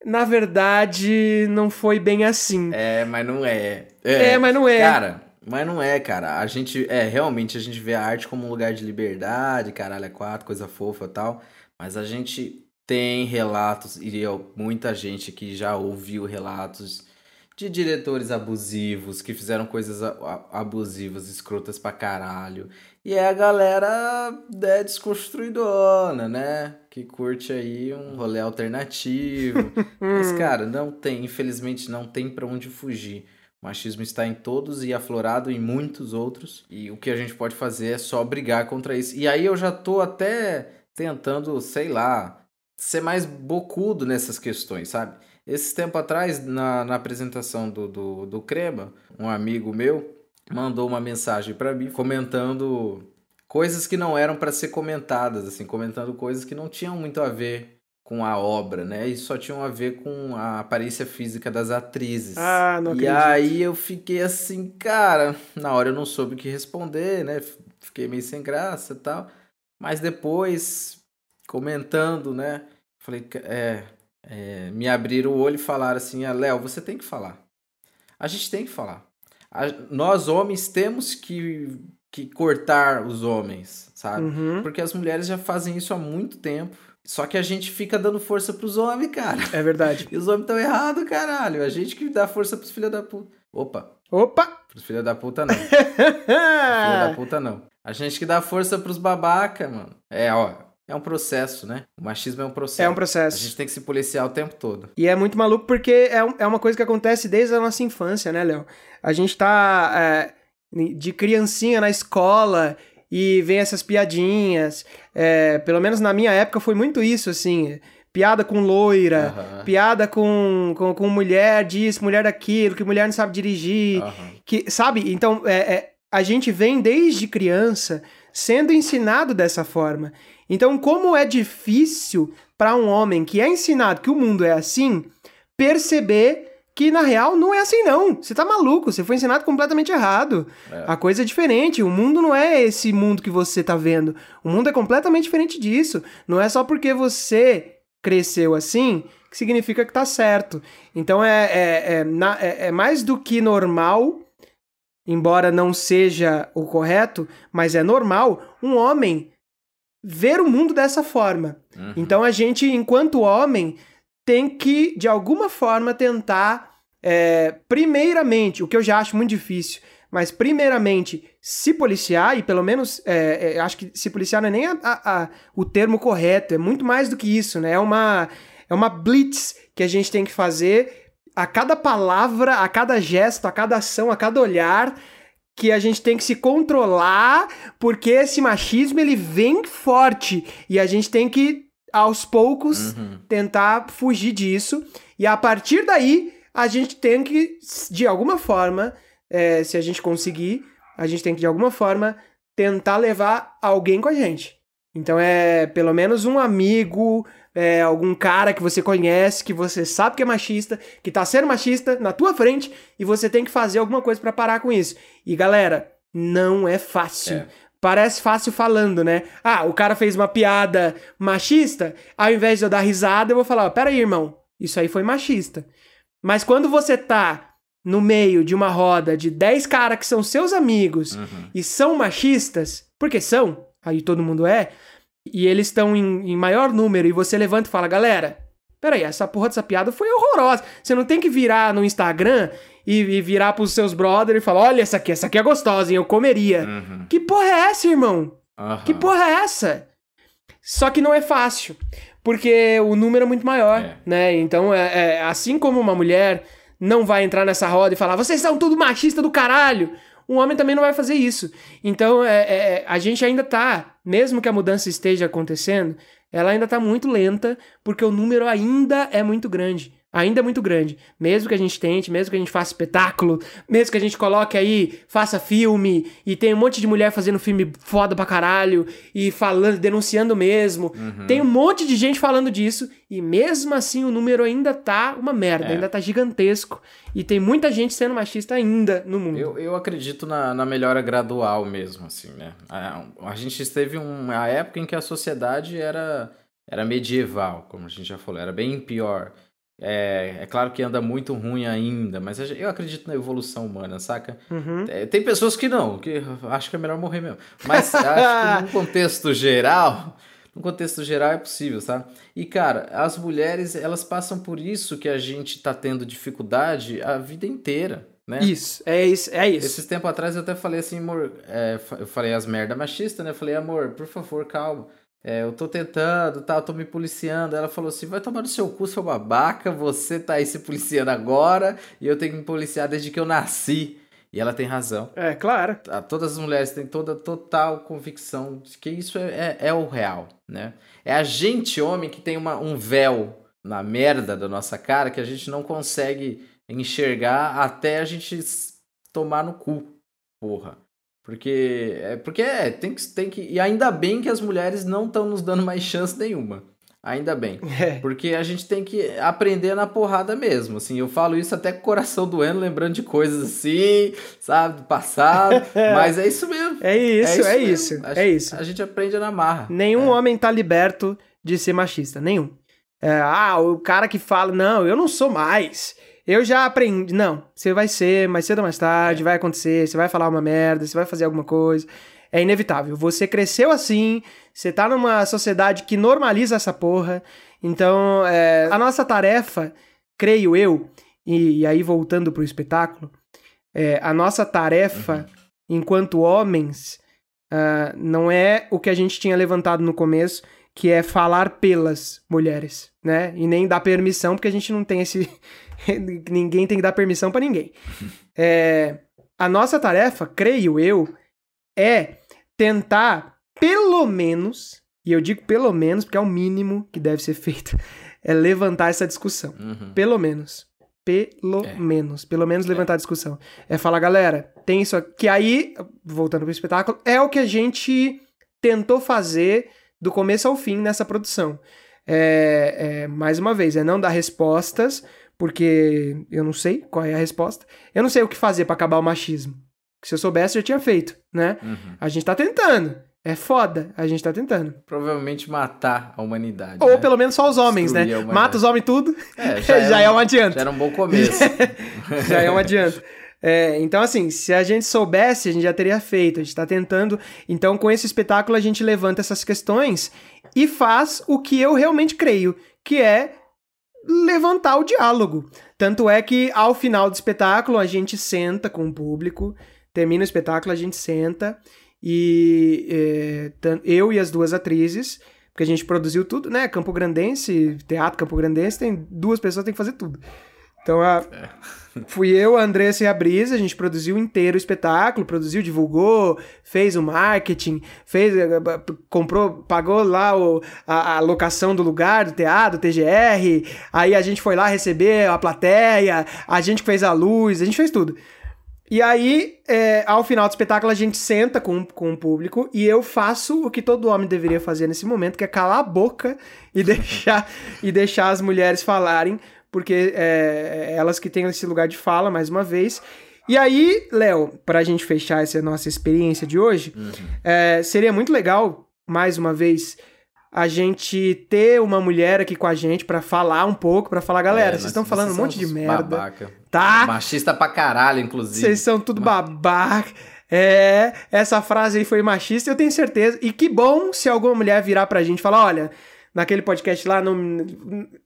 Na verdade, não foi bem assim. É, mas não é. É, é mas não é. Cara, mas não é, cara. A gente, é, realmente a gente vê a arte como um lugar de liberdade, caralho, é quatro, coisa fofa e tal. Mas a gente tem relatos, e eu, muita gente que já ouviu relatos de diretores abusivos, que fizeram coisas abusivas, escrotas pra caralho. E é a galera é, desconstruidona, né? Que curte aí um rolê alternativo. Mas, cara, não tem, infelizmente, não tem pra onde fugir. O machismo está em todos e aflorado em muitos outros. E o que a gente pode fazer é só brigar contra isso. E aí eu já tô até tentando, sei lá, ser mais bocudo nessas questões, sabe? Esse tempo atrás, na, na apresentação do, do, do Crema, um amigo meu mandou uma mensagem para mim comentando coisas que não eram para ser comentadas, assim, comentando coisas que não tinham muito a ver com a obra, né? E só tinham a ver com a aparência física das atrizes. Ah, não acredito. E aí eu fiquei assim, cara, na hora eu não soube o que responder, né? Fiquei meio sem graça e tal. Mas depois, comentando, né? Falei, é, é, me abriram o olho e falaram assim, ah, Léo, você tem que falar. A gente tem que falar. A, nós homens temos que, que cortar os homens, sabe? Uhum. Porque as mulheres já fazem isso há muito tempo só que a gente fica dando força pros homens, cara. É verdade. E os homens estão errados, caralho. A gente que dá força pros filhos da puta. Opa. Opa! Pros filhos da puta, não. filhos da puta, não. A gente que dá força pros babaca, mano. É, ó. É um processo, né? O machismo é um processo. É um processo. A gente tem que se policiar o tempo todo. E é muito maluco porque é, um, é uma coisa que acontece desde a nossa infância, né, Léo? A gente tá é, de criancinha na escola e vem essas piadinhas. É, pelo menos na minha época foi muito isso, assim. Piada com loira, uhum. piada com, com, com, mulher disso, mulher daquilo, que mulher não sabe dirigir. Uhum. que Sabe? Então, é, é, a gente vem desde criança sendo ensinado dessa forma. Então, como é difícil para um homem que é ensinado que o mundo é assim, perceber que na real não é assim não. Você tá maluco, você foi ensinado completamente errado. É. A coisa é diferente, o mundo não é esse mundo que você tá vendo. O mundo é completamente diferente disso. Não é só porque você cresceu assim que significa que tá certo. Então é, é, é, na, é, é mais do que normal, embora não seja o correto, mas é normal um homem ver o mundo dessa forma. Uhum. Então a gente, enquanto homem, tem que, de alguma forma, tentar, é, primeiramente, o que eu já acho muito difícil, mas primeiramente se policiar, e pelo menos é, é, acho que se policiar não é nem a, a, a, o termo correto, é muito mais do que isso, né? É uma, é uma blitz que a gente tem que fazer a cada palavra, a cada gesto, a cada ação, a cada olhar que a gente tem que se controlar, porque esse machismo ele vem forte e a gente tem que aos poucos uhum. tentar fugir disso e a partir daí a gente tem que de alguma forma, é, se a gente conseguir, a gente tem que de alguma forma tentar levar alguém com a gente. Então é pelo menos um amigo, é, algum cara que você conhece, que você sabe que é machista, que tá sendo machista na tua frente e você tem que fazer alguma coisa para parar com isso. E galera, não é fácil. É. Parece fácil falando, né? Ah, o cara fez uma piada machista, ao invés de eu dar risada, eu vou falar: pera aí, irmão, isso aí foi machista. Mas quando você tá no meio de uma roda de 10 caras que são seus amigos uhum. e são machistas, porque são, aí todo mundo é, e eles estão em, em, maior número e você levanta e fala, galera, peraí, essa porra dessa piada foi horrorosa. Você não tem que virar no Instagram e, e virar pros seus brothers e falar, olha essa aqui, essa aqui é gostosa, hein, eu comeria. Uhum. Que porra é essa, irmão? Uhum. Que porra é essa? Só que não é fácil, porque o número é muito maior, é. né? Então, é, é, assim como uma mulher não vai entrar nessa roda e falar, vocês são tudo machista do caralho um homem também não vai fazer isso. Então, é, é, a gente ainda tá, mesmo que a mudança esteja acontecendo, ela ainda tá muito lenta, porque o número ainda é muito grande ainda é muito grande. Mesmo que a gente tente, mesmo que a gente faça espetáculo, mesmo que a gente coloque aí, faça filme, e tem um monte de mulher fazendo filme foda pra caralho, e falando, denunciando mesmo. Uhum. Tem um monte de gente falando disso, e mesmo assim o número ainda tá uma merda, é. ainda tá gigantesco. E tem muita gente sendo machista ainda no mundo. Eu, eu acredito na, na melhora gradual mesmo, assim, né? A, a gente teve uma época em que a sociedade era, era medieval, como a gente já falou, era bem pior. É, é claro que anda muito ruim ainda, mas eu acredito na evolução humana, saca? Uhum. É, tem pessoas que não, que acho que é melhor morrer mesmo. Mas acho que num contexto geral, no contexto geral é possível, tá? E cara, as mulheres, elas passam por isso que a gente tá tendo dificuldade a vida inteira. Né? Isso, é isso, é isso. Esses tempos atrás eu até falei assim, amor, é, eu falei as merda machista, né? Eu falei, amor, por favor, calma. É, eu tô tentando, tá, eu tô me policiando. Ela falou assim: vai tomar no seu cu, seu babaca, você tá aí se policiando agora e eu tenho que me policiar desde que eu nasci. E ela tem razão. É, claro. Todas as mulheres têm toda total convicção de que isso é, é, é o real, né? É a gente, homem, que tem uma, um véu na merda da nossa cara que a gente não consegue enxergar até a gente tomar no cu, porra. Porque é porque é, tem que tem que e ainda bem que as mulheres não estão nos dando mais chance nenhuma. Ainda bem. É. Porque a gente tem que aprender na porrada mesmo. Assim, eu falo isso até com o coração doendo, lembrando de coisas assim, sabe, do passado. mas é isso mesmo. É isso, é isso. É isso, a, é isso. A gente aprende na marra. Nenhum é. homem tá liberto de ser machista. Nenhum. É, ah, o cara que fala, não, eu não sou mais. Eu já aprendi. Não, você vai ser mais cedo ou mais tarde, é. vai acontecer, você vai falar uma merda, você vai fazer alguma coisa. É inevitável. Você cresceu assim, você tá numa sociedade que normaliza essa porra. Então, é, a nossa tarefa, creio eu, e, e aí voltando pro espetáculo, é, a nossa tarefa uhum. enquanto homens uh, não é o que a gente tinha levantado no começo, que é falar pelas mulheres, né? E nem dar permissão, porque a gente não tem esse, ninguém tem que dar permissão para ninguém. É, a nossa tarefa, creio eu, é tentar, pelo menos, e eu digo pelo menos porque é o mínimo que deve ser feito, é levantar essa discussão. Uhum. Pelo menos. Pelo é. menos. Pelo menos levantar é. a discussão. É falar, galera, tem isso aqui. Que aí, voltando pro espetáculo, é o que a gente tentou fazer do começo ao fim nessa produção. É, é, mais uma vez, é não dar respostas, porque eu não sei qual é a resposta. Eu não sei o que fazer para acabar o machismo. Se eu soubesse, eu tinha feito, né? Uhum. A gente tá tentando. É foda, a gente tá tentando. Provavelmente matar a humanidade. Ou né? pelo menos só os homens, né? Destruir né? Mata os homens tudo. É, já, já é, é um adianto. Já era um bom começo. já é um adianto. É, então, assim, se a gente soubesse, a gente já teria feito. A gente tá tentando. Então, com esse espetáculo, a gente levanta essas questões e faz o que eu realmente creio, que é levantar o diálogo. Tanto é que ao final do espetáculo a gente senta com o público, termina o espetáculo, a gente senta e é, eu e as duas atrizes, porque a gente produziu tudo, né? Campo Grandense, Teatro Campo Grandense, tem duas pessoas tem que fazer tudo. Então a, é. Fui eu, a Andressa e a Brisa, a gente produziu inteiro o espetáculo, produziu, divulgou, fez o marketing, fez, eh, comprou, pagou lá o, a, a, locação do lugar, do teatro, TGR, aí a gente foi lá receber a plateia, a gente fez a luz, a gente fez tudo. E aí, é, ao final do espetáculo, a gente senta com, com o público e eu faço o que todo homem deveria fazer nesse momento, que é calar a boca e deixar, e deixar as mulheres falarem, porque é, é elas que têm esse lugar de fala, mais uma vez. E aí, Léo, para a gente fechar essa nossa experiência de hoje, uhum. é, seria muito legal, mais uma vez, a gente ter uma mulher aqui com a gente para falar um pouco, para falar, galera, é, vocês estão falando um monte de merda. Babaca. Tá? Machista pra caralho, inclusive. Vocês são tudo babaca. É, essa frase aí foi machista, eu tenho certeza. E que bom se alguma mulher virar pra gente e falar, olha, naquele podcast lá, no,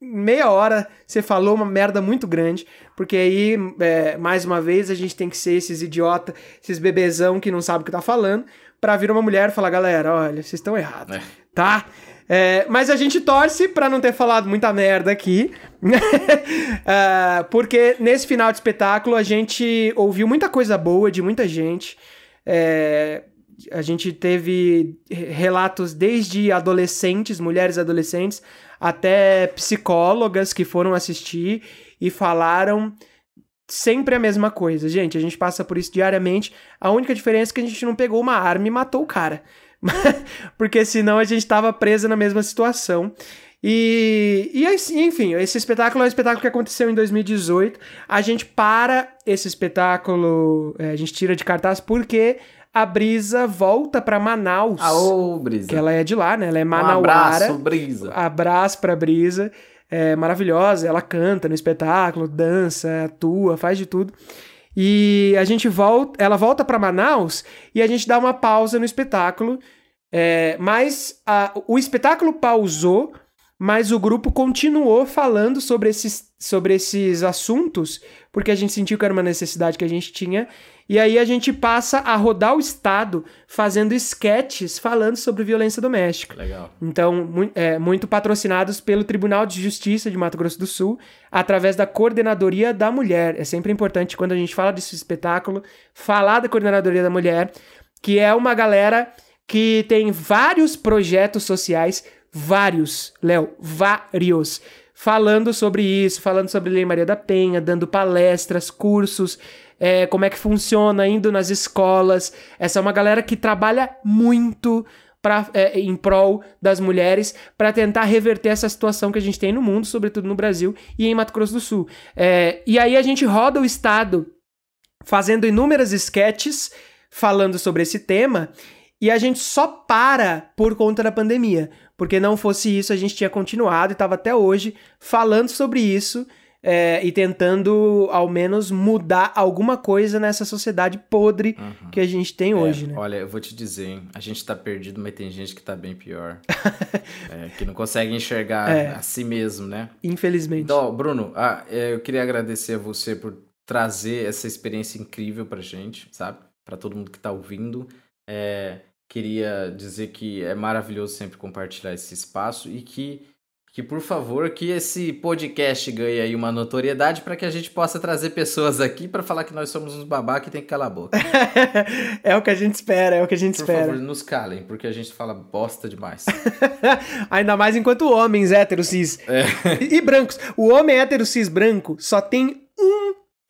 meia hora, você falou uma merda muito grande, porque aí, é, mais uma vez, a gente tem que ser esses idiota, esses bebezão que não sabe o que tá falando, pra vir uma mulher e falar, galera, olha, vocês estão errados, é. tá? É, mas a gente torce para não ter falado muita merda aqui, uh, porque nesse final de espetáculo a gente ouviu muita coisa boa de muita gente. É, a gente teve relatos desde adolescentes, mulheres adolescentes, até psicólogas que foram assistir e falaram sempre a mesma coisa. Gente, a gente passa por isso diariamente. A única diferença é que a gente não pegou uma arma e matou o cara. Porque senão a gente tava presa na mesma situação. E, e enfim, esse espetáculo é um espetáculo que aconteceu em 2018. A gente para esse espetáculo, é, a gente tira de cartaz porque a Brisa volta para Manaus. Aô, Brisa. Que ela é de lá, né? Ela é manauara. Um abraço, Brisa. Abraço pra Brisa. É maravilhosa, ela canta no espetáculo, dança, atua, faz de tudo. E a gente volta, ela volta para Manaus e a gente dá uma pausa no espetáculo. É, mas a, o espetáculo pausou, mas o grupo continuou falando sobre esses, sobre esses assuntos, porque a gente sentiu que era uma necessidade que a gente tinha. E aí a gente passa a rodar o estado fazendo sketches falando sobre violência doméstica. Legal. Então, mu é, muito patrocinados pelo Tribunal de Justiça de Mato Grosso do Sul, através da Coordenadoria da Mulher. É sempre importante, quando a gente fala desse espetáculo, falar da Coordenadoria da Mulher, que é uma galera que tem vários projetos sociais, vários, Léo, vários falando sobre isso, falando sobre Lei Maria da Penha, dando palestras, cursos, é, como é que funciona, indo nas escolas. Essa é uma galera que trabalha muito pra, é, em prol das mulheres para tentar reverter essa situação que a gente tem no mundo, sobretudo no Brasil e em Mato Grosso do Sul. É, e aí a gente roda o estado fazendo inúmeras sketches falando sobre esse tema e a gente só para por conta da pandemia. Porque não fosse isso, a gente tinha continuado e estava até hoje falando sobre isso é, e tentando, ao menos, mudar alguma coisa nessa sociedade podre uhum. que a gente tem é, hoje, né? Olha, eu vou te dizer, hein? a gente tá perdido, mas tem gente que tá bem pior. é, que não consegue enxergar é. a si mesmo, né? Infelizmente. Então, Bruno, ah, é, eu queria agradecer a você por trazer essa experiência incrível pra gente, sabe? Para todo mundo que tá ouvindo. É, queria dizer que é maravilhoso sempre compartilhar esse espaço e que que por favor que esse podcast ganhe aí uma notoriedade para que a gente possa trazer pessoas aqui para falar que nós somos uns babá que tem que calar a boca. é o que a gente espera, é o que a gente por espera. Por favor, nos calem, porque a gente fala bosta demais. Ainda mais enquanto homens héteros cis é. e, e brancos. O homem hétero cis branco só tem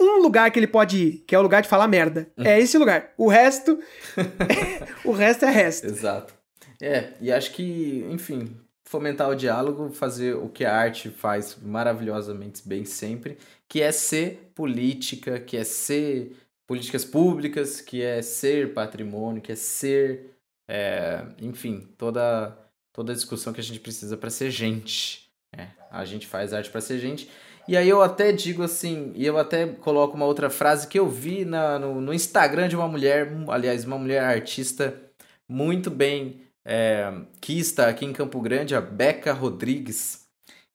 um lugar que ele pode ir, que é o lugar de falar merda. É esse lugar. O resto. o resto é resto. Exato. É, e acho que, enfim, fomentar o diálogo, fazer o que a arte faz maravilhosamente bem sempre, que é ser política, que é ser políticas públicas, que é ser patrimônio, que é ser, é, enfim, toda toda a discussão que a gente precisa para ser gente. É, a gente faz arte para ser gente. E aí eu até digo assim, e eu até coloco uma outra frase que eu vi na, no, no Instagram de uma mulher, aliás, uma mulher artista muito bem é, que está aqui em Campo Grande, a Beca Rodrigues.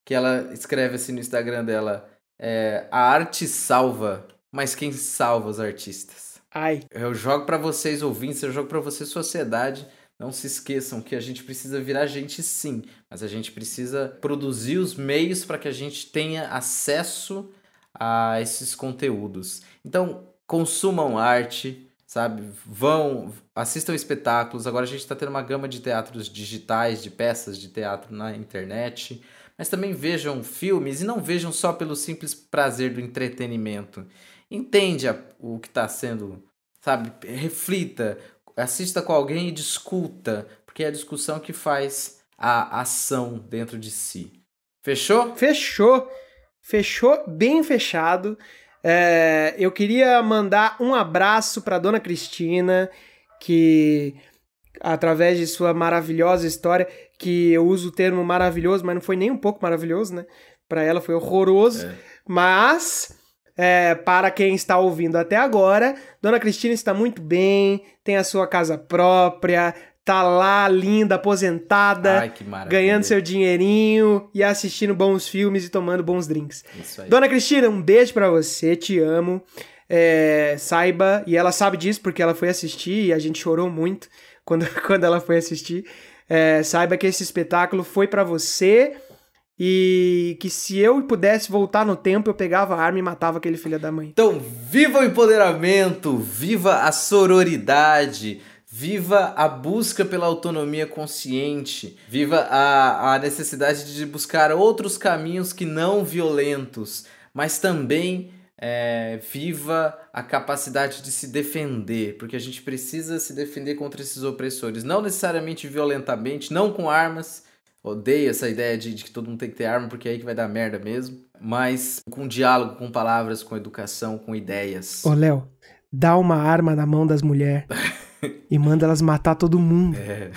que ela escreve assim no Instagram dela: é, A arte salva, mas quem salva os artistas? Ai. Eu jogo para vocês ouvintes, eu jogo para vocês sociedade. Não se esqueçam que a gente precisa virar gente sim, mas a gente precisa produzir os meios para que a gente tenha acesso a esses conteúdos. Então, consumam arte, sabe? Vão, assistam espetáculos. Agora a gente está tendo uma gama de teatros digitais, de peças de teatro na internet. Mas também vejam filmes e não vejam só pelo simples prazer do entretenimento. Entende o que está sendo, sabe? Reflita, assista com alguém e discuta, porque é a discussão que faz a ação dentro de si. Fechou? Fechou. Fechou bem fechado. É, eu queria mandar um abraço para Dona Cristina, que através de sua maravilhosa história, que eu uso o termo maravilhoso, mas não foi nem um pouco maravilhoso, né? Para ela foi horroroso, é. mas é, para quem está ouvindo até agora, Dona Cristina está muito bem, tem a sua casa própria, tá lá linda, aposentada, Ai, ganhando seu dinheirinho e assistindo bons filmes e tomando bons drinks. Dona Cristina, um beijo para você, te amo. É, saiba, e ela sabe disso porque ela foi assistir e a gente chorou muito quando, quando ela foi assistir. É, saiba que esse espetáculo foi para você e que se eu pudesse voltar no tempo, eu pegava a arma e matava aquele filho da mãe. Então, viva o empoderamento, viva a sororidade, viva a busca pela autonomia consciente, viva a, a necessidade de buscar outros caminhos que não violentos, mas também é, viva a capacidade de se defender, porque a gente precisa se defender contra esses opressores, não necessariamente violentamente, não com armas, Odeio essa ideia de, de, que todo mundo tem que ter arma, porque é aí que vai dar merda mesmo. Mas com diálogo, com palavras, com educação, com ideias. Ô, Léo, dá uma arma na mão das mulheres. e manda elas matar todo mundo. É.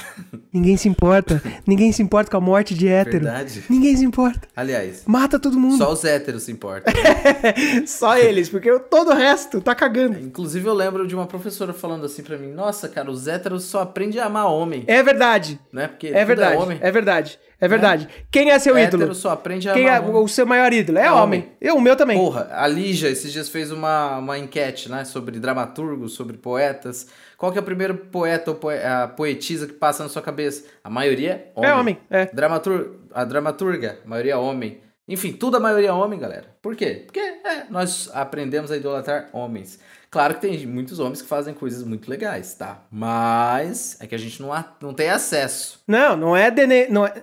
Ninguém se importa. Ninguém se importa com a morte de hétero. Verdade. Ninguém se importa. Aliás. Mata todo mundo. Só os héteros se importam. só eles, porque todo o resto tá cagando. Inclusive, eu lembro de uma professora falando assim para mim: Nossa, cara, os héteros só aprendem a amar homem. É verdade. Né? Porque é, é verdade. É, homem. é verdade. É verdade. Né? Quem é seu Hétero ídolo? só aprende a Quem é o seu maior ídolo? É, é homem. homem. Eu, o meu também. Porra, a Lígia esses dias fez uma, uma enquete, né? Sobre dramaturgos, sobre poetas. Qual que é o primeiro poeta ou poe a poetisa que passa na sua cabeça? A maioria homem. É homem, é. Dramatur a dramaturga, a maioria homem. Enfim, tudo a maioria homem, galera. Por quê? Porque é, nós aprendemos a idolatrar homens. Claro que tem muitos homens que fazem coisas muito legais, tá? Mas é que a gente não, não tem acesso. Não, não é, dene... não é...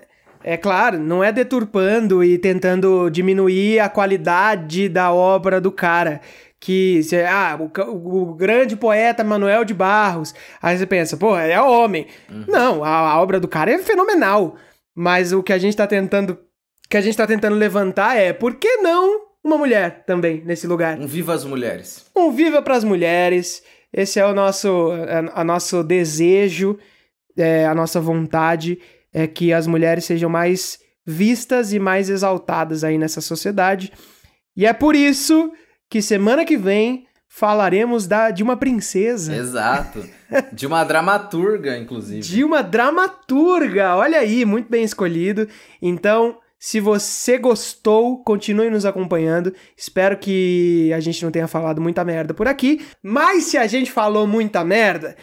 É claro, não é deturpando e tentando diminuir a qualidade da obra do cara que ah, o, o, grande poeta Manuel de Barros. Aí você pensa, pô, é homem. Uhum. Não, a, a, obra do cara é fenomenal. Mas o que a gente tá tentando. que a gente tá tentando levantar é por que não uma mulher também nesse lugar? Um viva as mulheres. Um viva para as mulheres. Esse é o nosso, a, a nosso desejo, é, a nossa vontade é que as mulheres sejam mais vistas e mais exaltadas aí nessa sociedade. E é por isso que semana que vem falaremos da, de uma princesa. Exato. De uma dramaturga, inclusive. De uma dramaturga. Olha aí, muito bem escolhido. Então, se você gostou, continue nos acompanhando. Espero que a gente não tenha falado muita merda por aqui. Mas se a gente falou muita merda,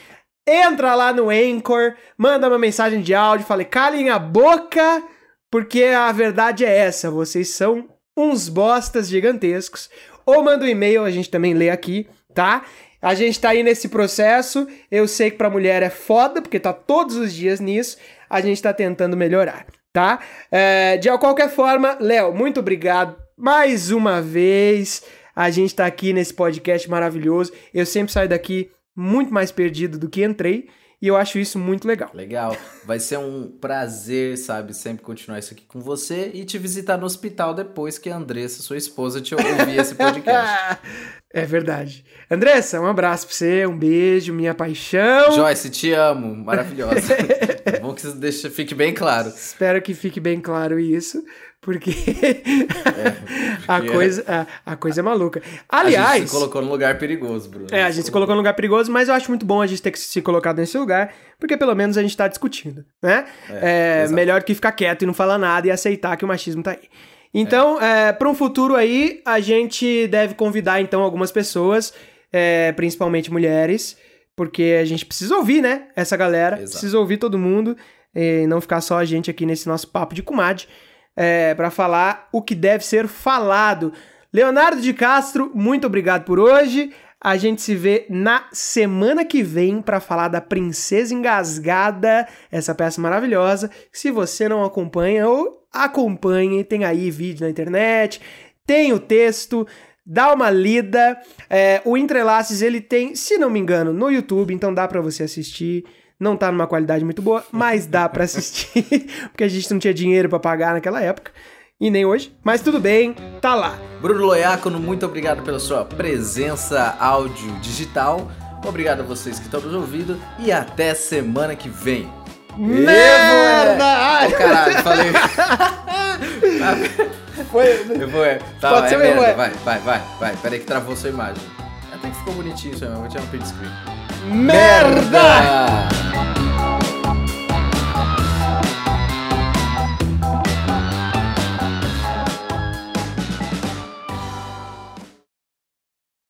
entra lá no Anchor, manda uma mensagem de áudio, fale calem a boca, porque a verdade é essa. Vocês são uns bostas gigantescos ou manda um e-mail, a gente também lê aqui, tá? A gente tá aí nesse processo. Eu sei que pra mulher é foda, porque tá todos os dias nisso. A gente tá tentando melhorar, tá? É, de qualquer forma, Léo, muito obrigado mais uma vez. A gente tá aqui nesse podcast maravilhoso. Eu sempre saio daqui muito mais perdido do que entrei. E eu acho isso muito legal. Legal. Vai ser um prazer, sabe, sempre continuar isso aqui com você e te visitar no hospital depois que a Andressa, sua esposa, te ouvir esse podcast. É verdade. Andressa, um abraço pra você, um beijo, minha paixão. Joyce, te amo, maravilhosa. é bom que isso deixe, fique bem claro. Espero que fique bem claro isso porque, é, a, coisa, a, a, coisa é maluca. Aliás. A gente se colocou num lugar perigoso, Bruno. É, a gente se colocou num lugar perigoso, mas eu acho muito bom a gente ter que se colocar nesse lugar, porque pelo menos a gente tá discutindo, né? É, é melhor que ficar quieto e não falar nada e aceitar que o machismo tá aí. Então, é. para um futuro aí, a gente deve convidar então algumas pessoas, é, principalmente mulheres, porque a gente precisa ouvir, né? Essa galera, Exato. precisa ouvir todo mundo e não ficar só a gente aqui nesse nosso papo de comadre, é, para falar o que deve ser falado. Leonardo de Castro, muito obrigado por hoje. A gente se vê na semana que vem para falar da Princesa Engasgada, essa peça maravilhosa. Se você não acompanha ou acompanhe, tem aí vídeo na internet, tem o texto, dá uma lida. É, o Entrelaces ele tem, se não me engano, no YouTube, então dá para você assistir. Não tá numa qualidade muito boa, mas dá para assistir, porque a gente não tinha dinheiro para pagar naquela época e nem hoje, mas tudo bem, tá lá. Bruno Loiacono, muito obrigado pela sua presença áudio digital. Obrigado a vocês que estão nos ouvindo e até semana que vem. Merda! Ô, caralho, falei. Foi... Eu vou, é. Tá, Pode é ser merda. erro, é. Vai, vai, vai, vai. Peraí que travou sua imagem. Até que ficou bonitinho isso aí, mas vou tirar um print screen merda! merda!